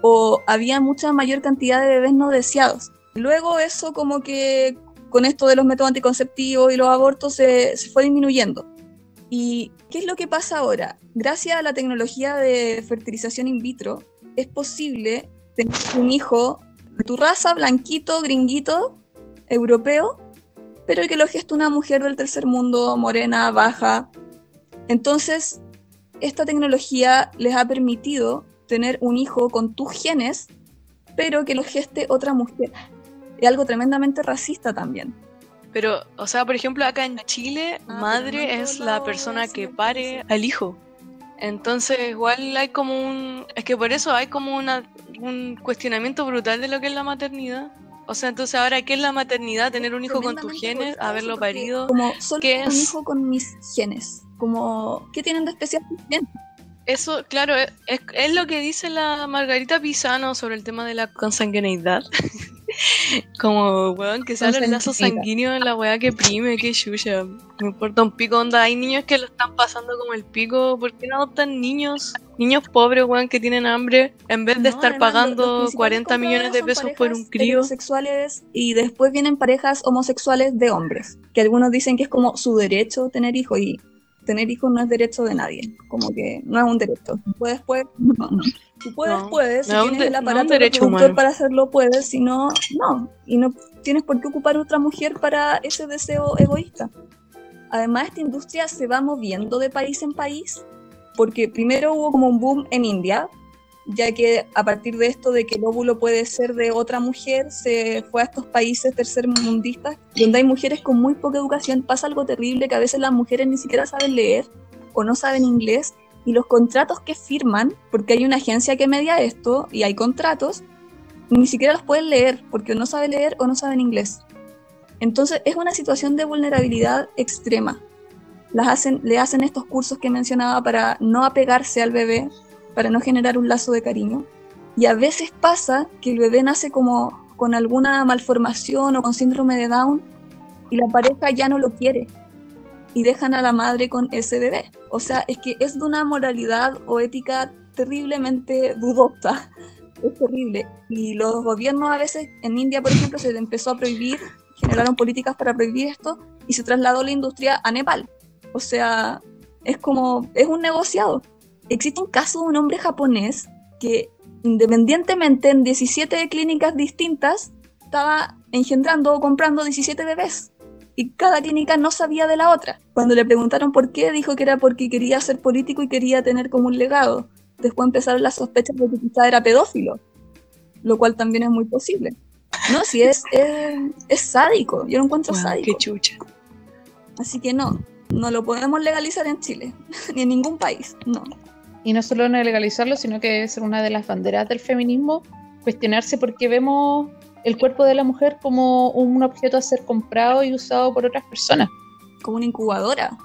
o había mucha mayor cantidad de bebés no deseados. Luego eso como que con esto de los métodos anticonceptivos y los abortos se, fue disminuyendo. ¿Y qué es lo que pasa ahora? Gracias a la tecnología de fertilización in vitro, es posible tener un hijo de tu raza, blanquito, gringuito, europeo, pero que lo gesta una mujer del tercer mundo, morena, baja. Entonces, esta tecnología les ha permitido tener un hijo con tus genes, pero que lo geste otra mujer. Es algo tremendamente racista también. Pero, o sea, por ejemplo, acá en Chile, Ah, madre es la persona que pare al hijo. Entonces, igual hay como un. Es que por eso hay como una, un cuestionamiento brutal de lo que es la maternidad. O sea, entonces, ahora, ¿qué es la maternidad? Tener un hijo con tus genes, haberlo parido. Como solo ¿Qué un es? hijo con mis genes. Como, ¿qué tienen de especial mis genes? Eso, claro, es, es- es lo que dice la Margarita Pisano sobre el tema de la consanguineidad. Como, weón, que sea el lazo sanguíneo en la weá que prime, que chucha. Me importa un pico, onda. Hay niños que lo están pasando como el pico. ¿Por qué no adoptan niños? Niños pobres, weón, que tienen hambre. En vez de No, estar además, pagando principales 40 millones de pesos por un crío. heterosexuales y después vienen parejas homosexuales de hombres, que algunos dicen que es como su derecho tener hijos y tener hijos no es derecho de nadie, como que no es un derecho. Puedes, puedes, no, no. Tú puedes, No, puedes, si no tienes de- el no aparato derecho reproductor humano. para hacerlo, puedes, si no, no. Y no tienes por qué ocupar otra mujer para ese deseo egoísta. Además, esta industria se va moviendo de país en país, porque primero hubo como un boom en India, ya que a partir de esto de que el óvulo puede ser de otra mujer, se fue a estos países tercermundistas, donde hay mujeres con muy poca educación. Pasa algo terrible que a veces las mujeres ni siquiera saben leer o no saben inglés, y los contratos que firman, porque hay una agencia que media esto, y hay contratos, ni siquiera los pueden leer, porque no saben leer o no saben inglés. Entonces es una situación de vulnerabilidad extrema. Las hacen, le hacen estos cursos que mencionaba para no apegarse al bebé, para no generar un lazo de cariño. Y a veces pasa que el bebé nace como con alguna malformación o con síndrome de Down y la pareja ya no lo quiere y dejan a la madre con ese bebé. O sea, es que es de una moralidad o ética terriblemente dudosa. Es terrible. Y los gobiernos a veces, en India por ejemplo, se empezó a prohibir, generaron políticas para prohibir esto y se trasladó la industria a Nepal. O sea, es como, es un negociado. Existe un caso de un hombre japonés que independientemente en 17 clínicas distintas estaba engendrando o comprando 17 bebés y cada clínica no sabía de la otra. Cuando le preguntaron por qué, dijo que era porque quería ser político y quería tener como un legado. Después empezaron las sospechas de que quizá era pedófilo, lo cual también es muy posible. No, si es, es, es sádico, yo lo encuentro sádico. qué chucha. Así que no, no lo podemos legalizar en Chile, ni en ningún país, no. Y no solo no legalizarlo, sino que debe ser una de las banderas del feminismo, cuestionarse por qué vemos el cuerpo de la mujer como un objeto a ser comprado y usado por otras personas. Como una incubadora.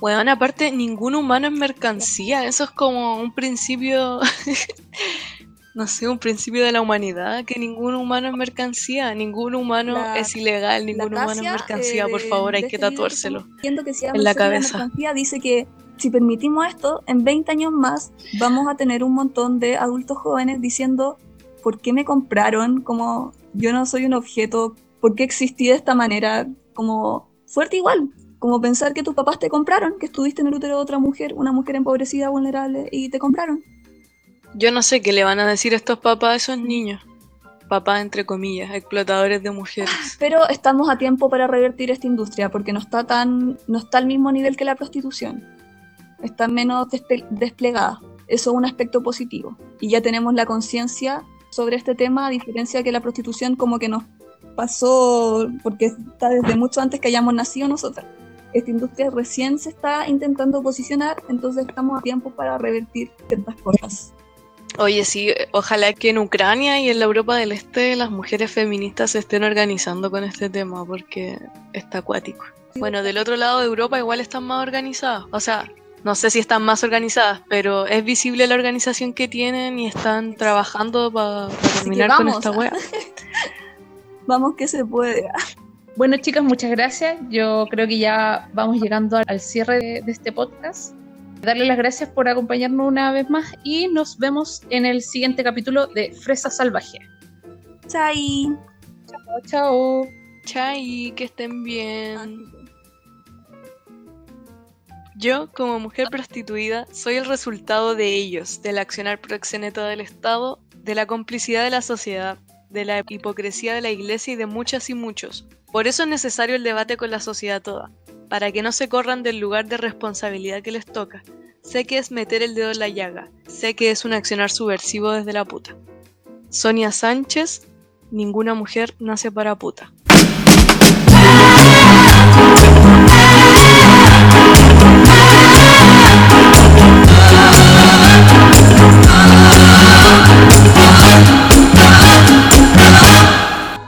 Weón, aparte, ningún humano es mercancía. Eso es como un principio. no sé, un principio de la humanidad. Que ningún humano es mercancía. Ningún humano La- es ilegal. Ningún humano es mercancía. eh, Por de- favor, hay de que este tatuárselo. que se llama en la cabeza. mercancía, dice que si permitimos esto, en 20 años más vamos a tener un montón de adultos jóvenes diciendo ¿por qué me compraron? Como yo no soy un objeto, ¿por qué existí de esta manera? Como fuerte igual, como pensar que tus papás te compraron, que estuviste en el útero de otra mujer, una mujer empobrecida, vulnerable, y te compraron. Yo no sé qué le van a decir estos papás a esos niños. Papás, entre comillas, explotadores de mujeres. Pero estamos a tiempo para revertir esta industria porque no está tan no está al mismo nivel que la prostitución. Está menos desplegada. Eso es un aspecto positivo. Y ya tenemos la conciencia sobre este tema, a diferencia que la prostitución como que nos pasó porque está desde mucho antes que hayamos nacido nosotras. Esta industria recién se está intentando posicionar, entonces estamos a tiempo para revertir ciertas cosas. Oye, sí, ojalá que en Ucrania y en la Europa del Este las mujeres feministas se estén organizando con este tema porque está acuático. Bueno, del otro lado de Europa igual están más organizadas. O sea, No sé si están más organizadas, pero es visible la organización que tienen y están trabajando para terminar con vamos, esta wea. Vamos que se puede. Bueno, chicas, muchas gracias. Yo creo que ya vamos llegando al- al cierre de, de este podcast. Darle las gracias por acompañarnos una vez más y nos vemos en el siguiente capítulo de Fresa Salvaje. Chai. Chao, chao. Chai, que estén bien. Yo, como mujer prostituida, soy el resultado de ellos, del accionar proxeneta del Estado, de la complicidad de la sociedad, de la hipocresía de la Iglesia y de muchas y muchos. Por eso es necesario el debate con la sociedad toda, para que no se corran del lugar de responsabilidad que les toca. Sé que es meter el dedo en la llaga, sé que es un accionar subversivo desde la puta. Sonia Sánchez, ninguna mujer nace para puta.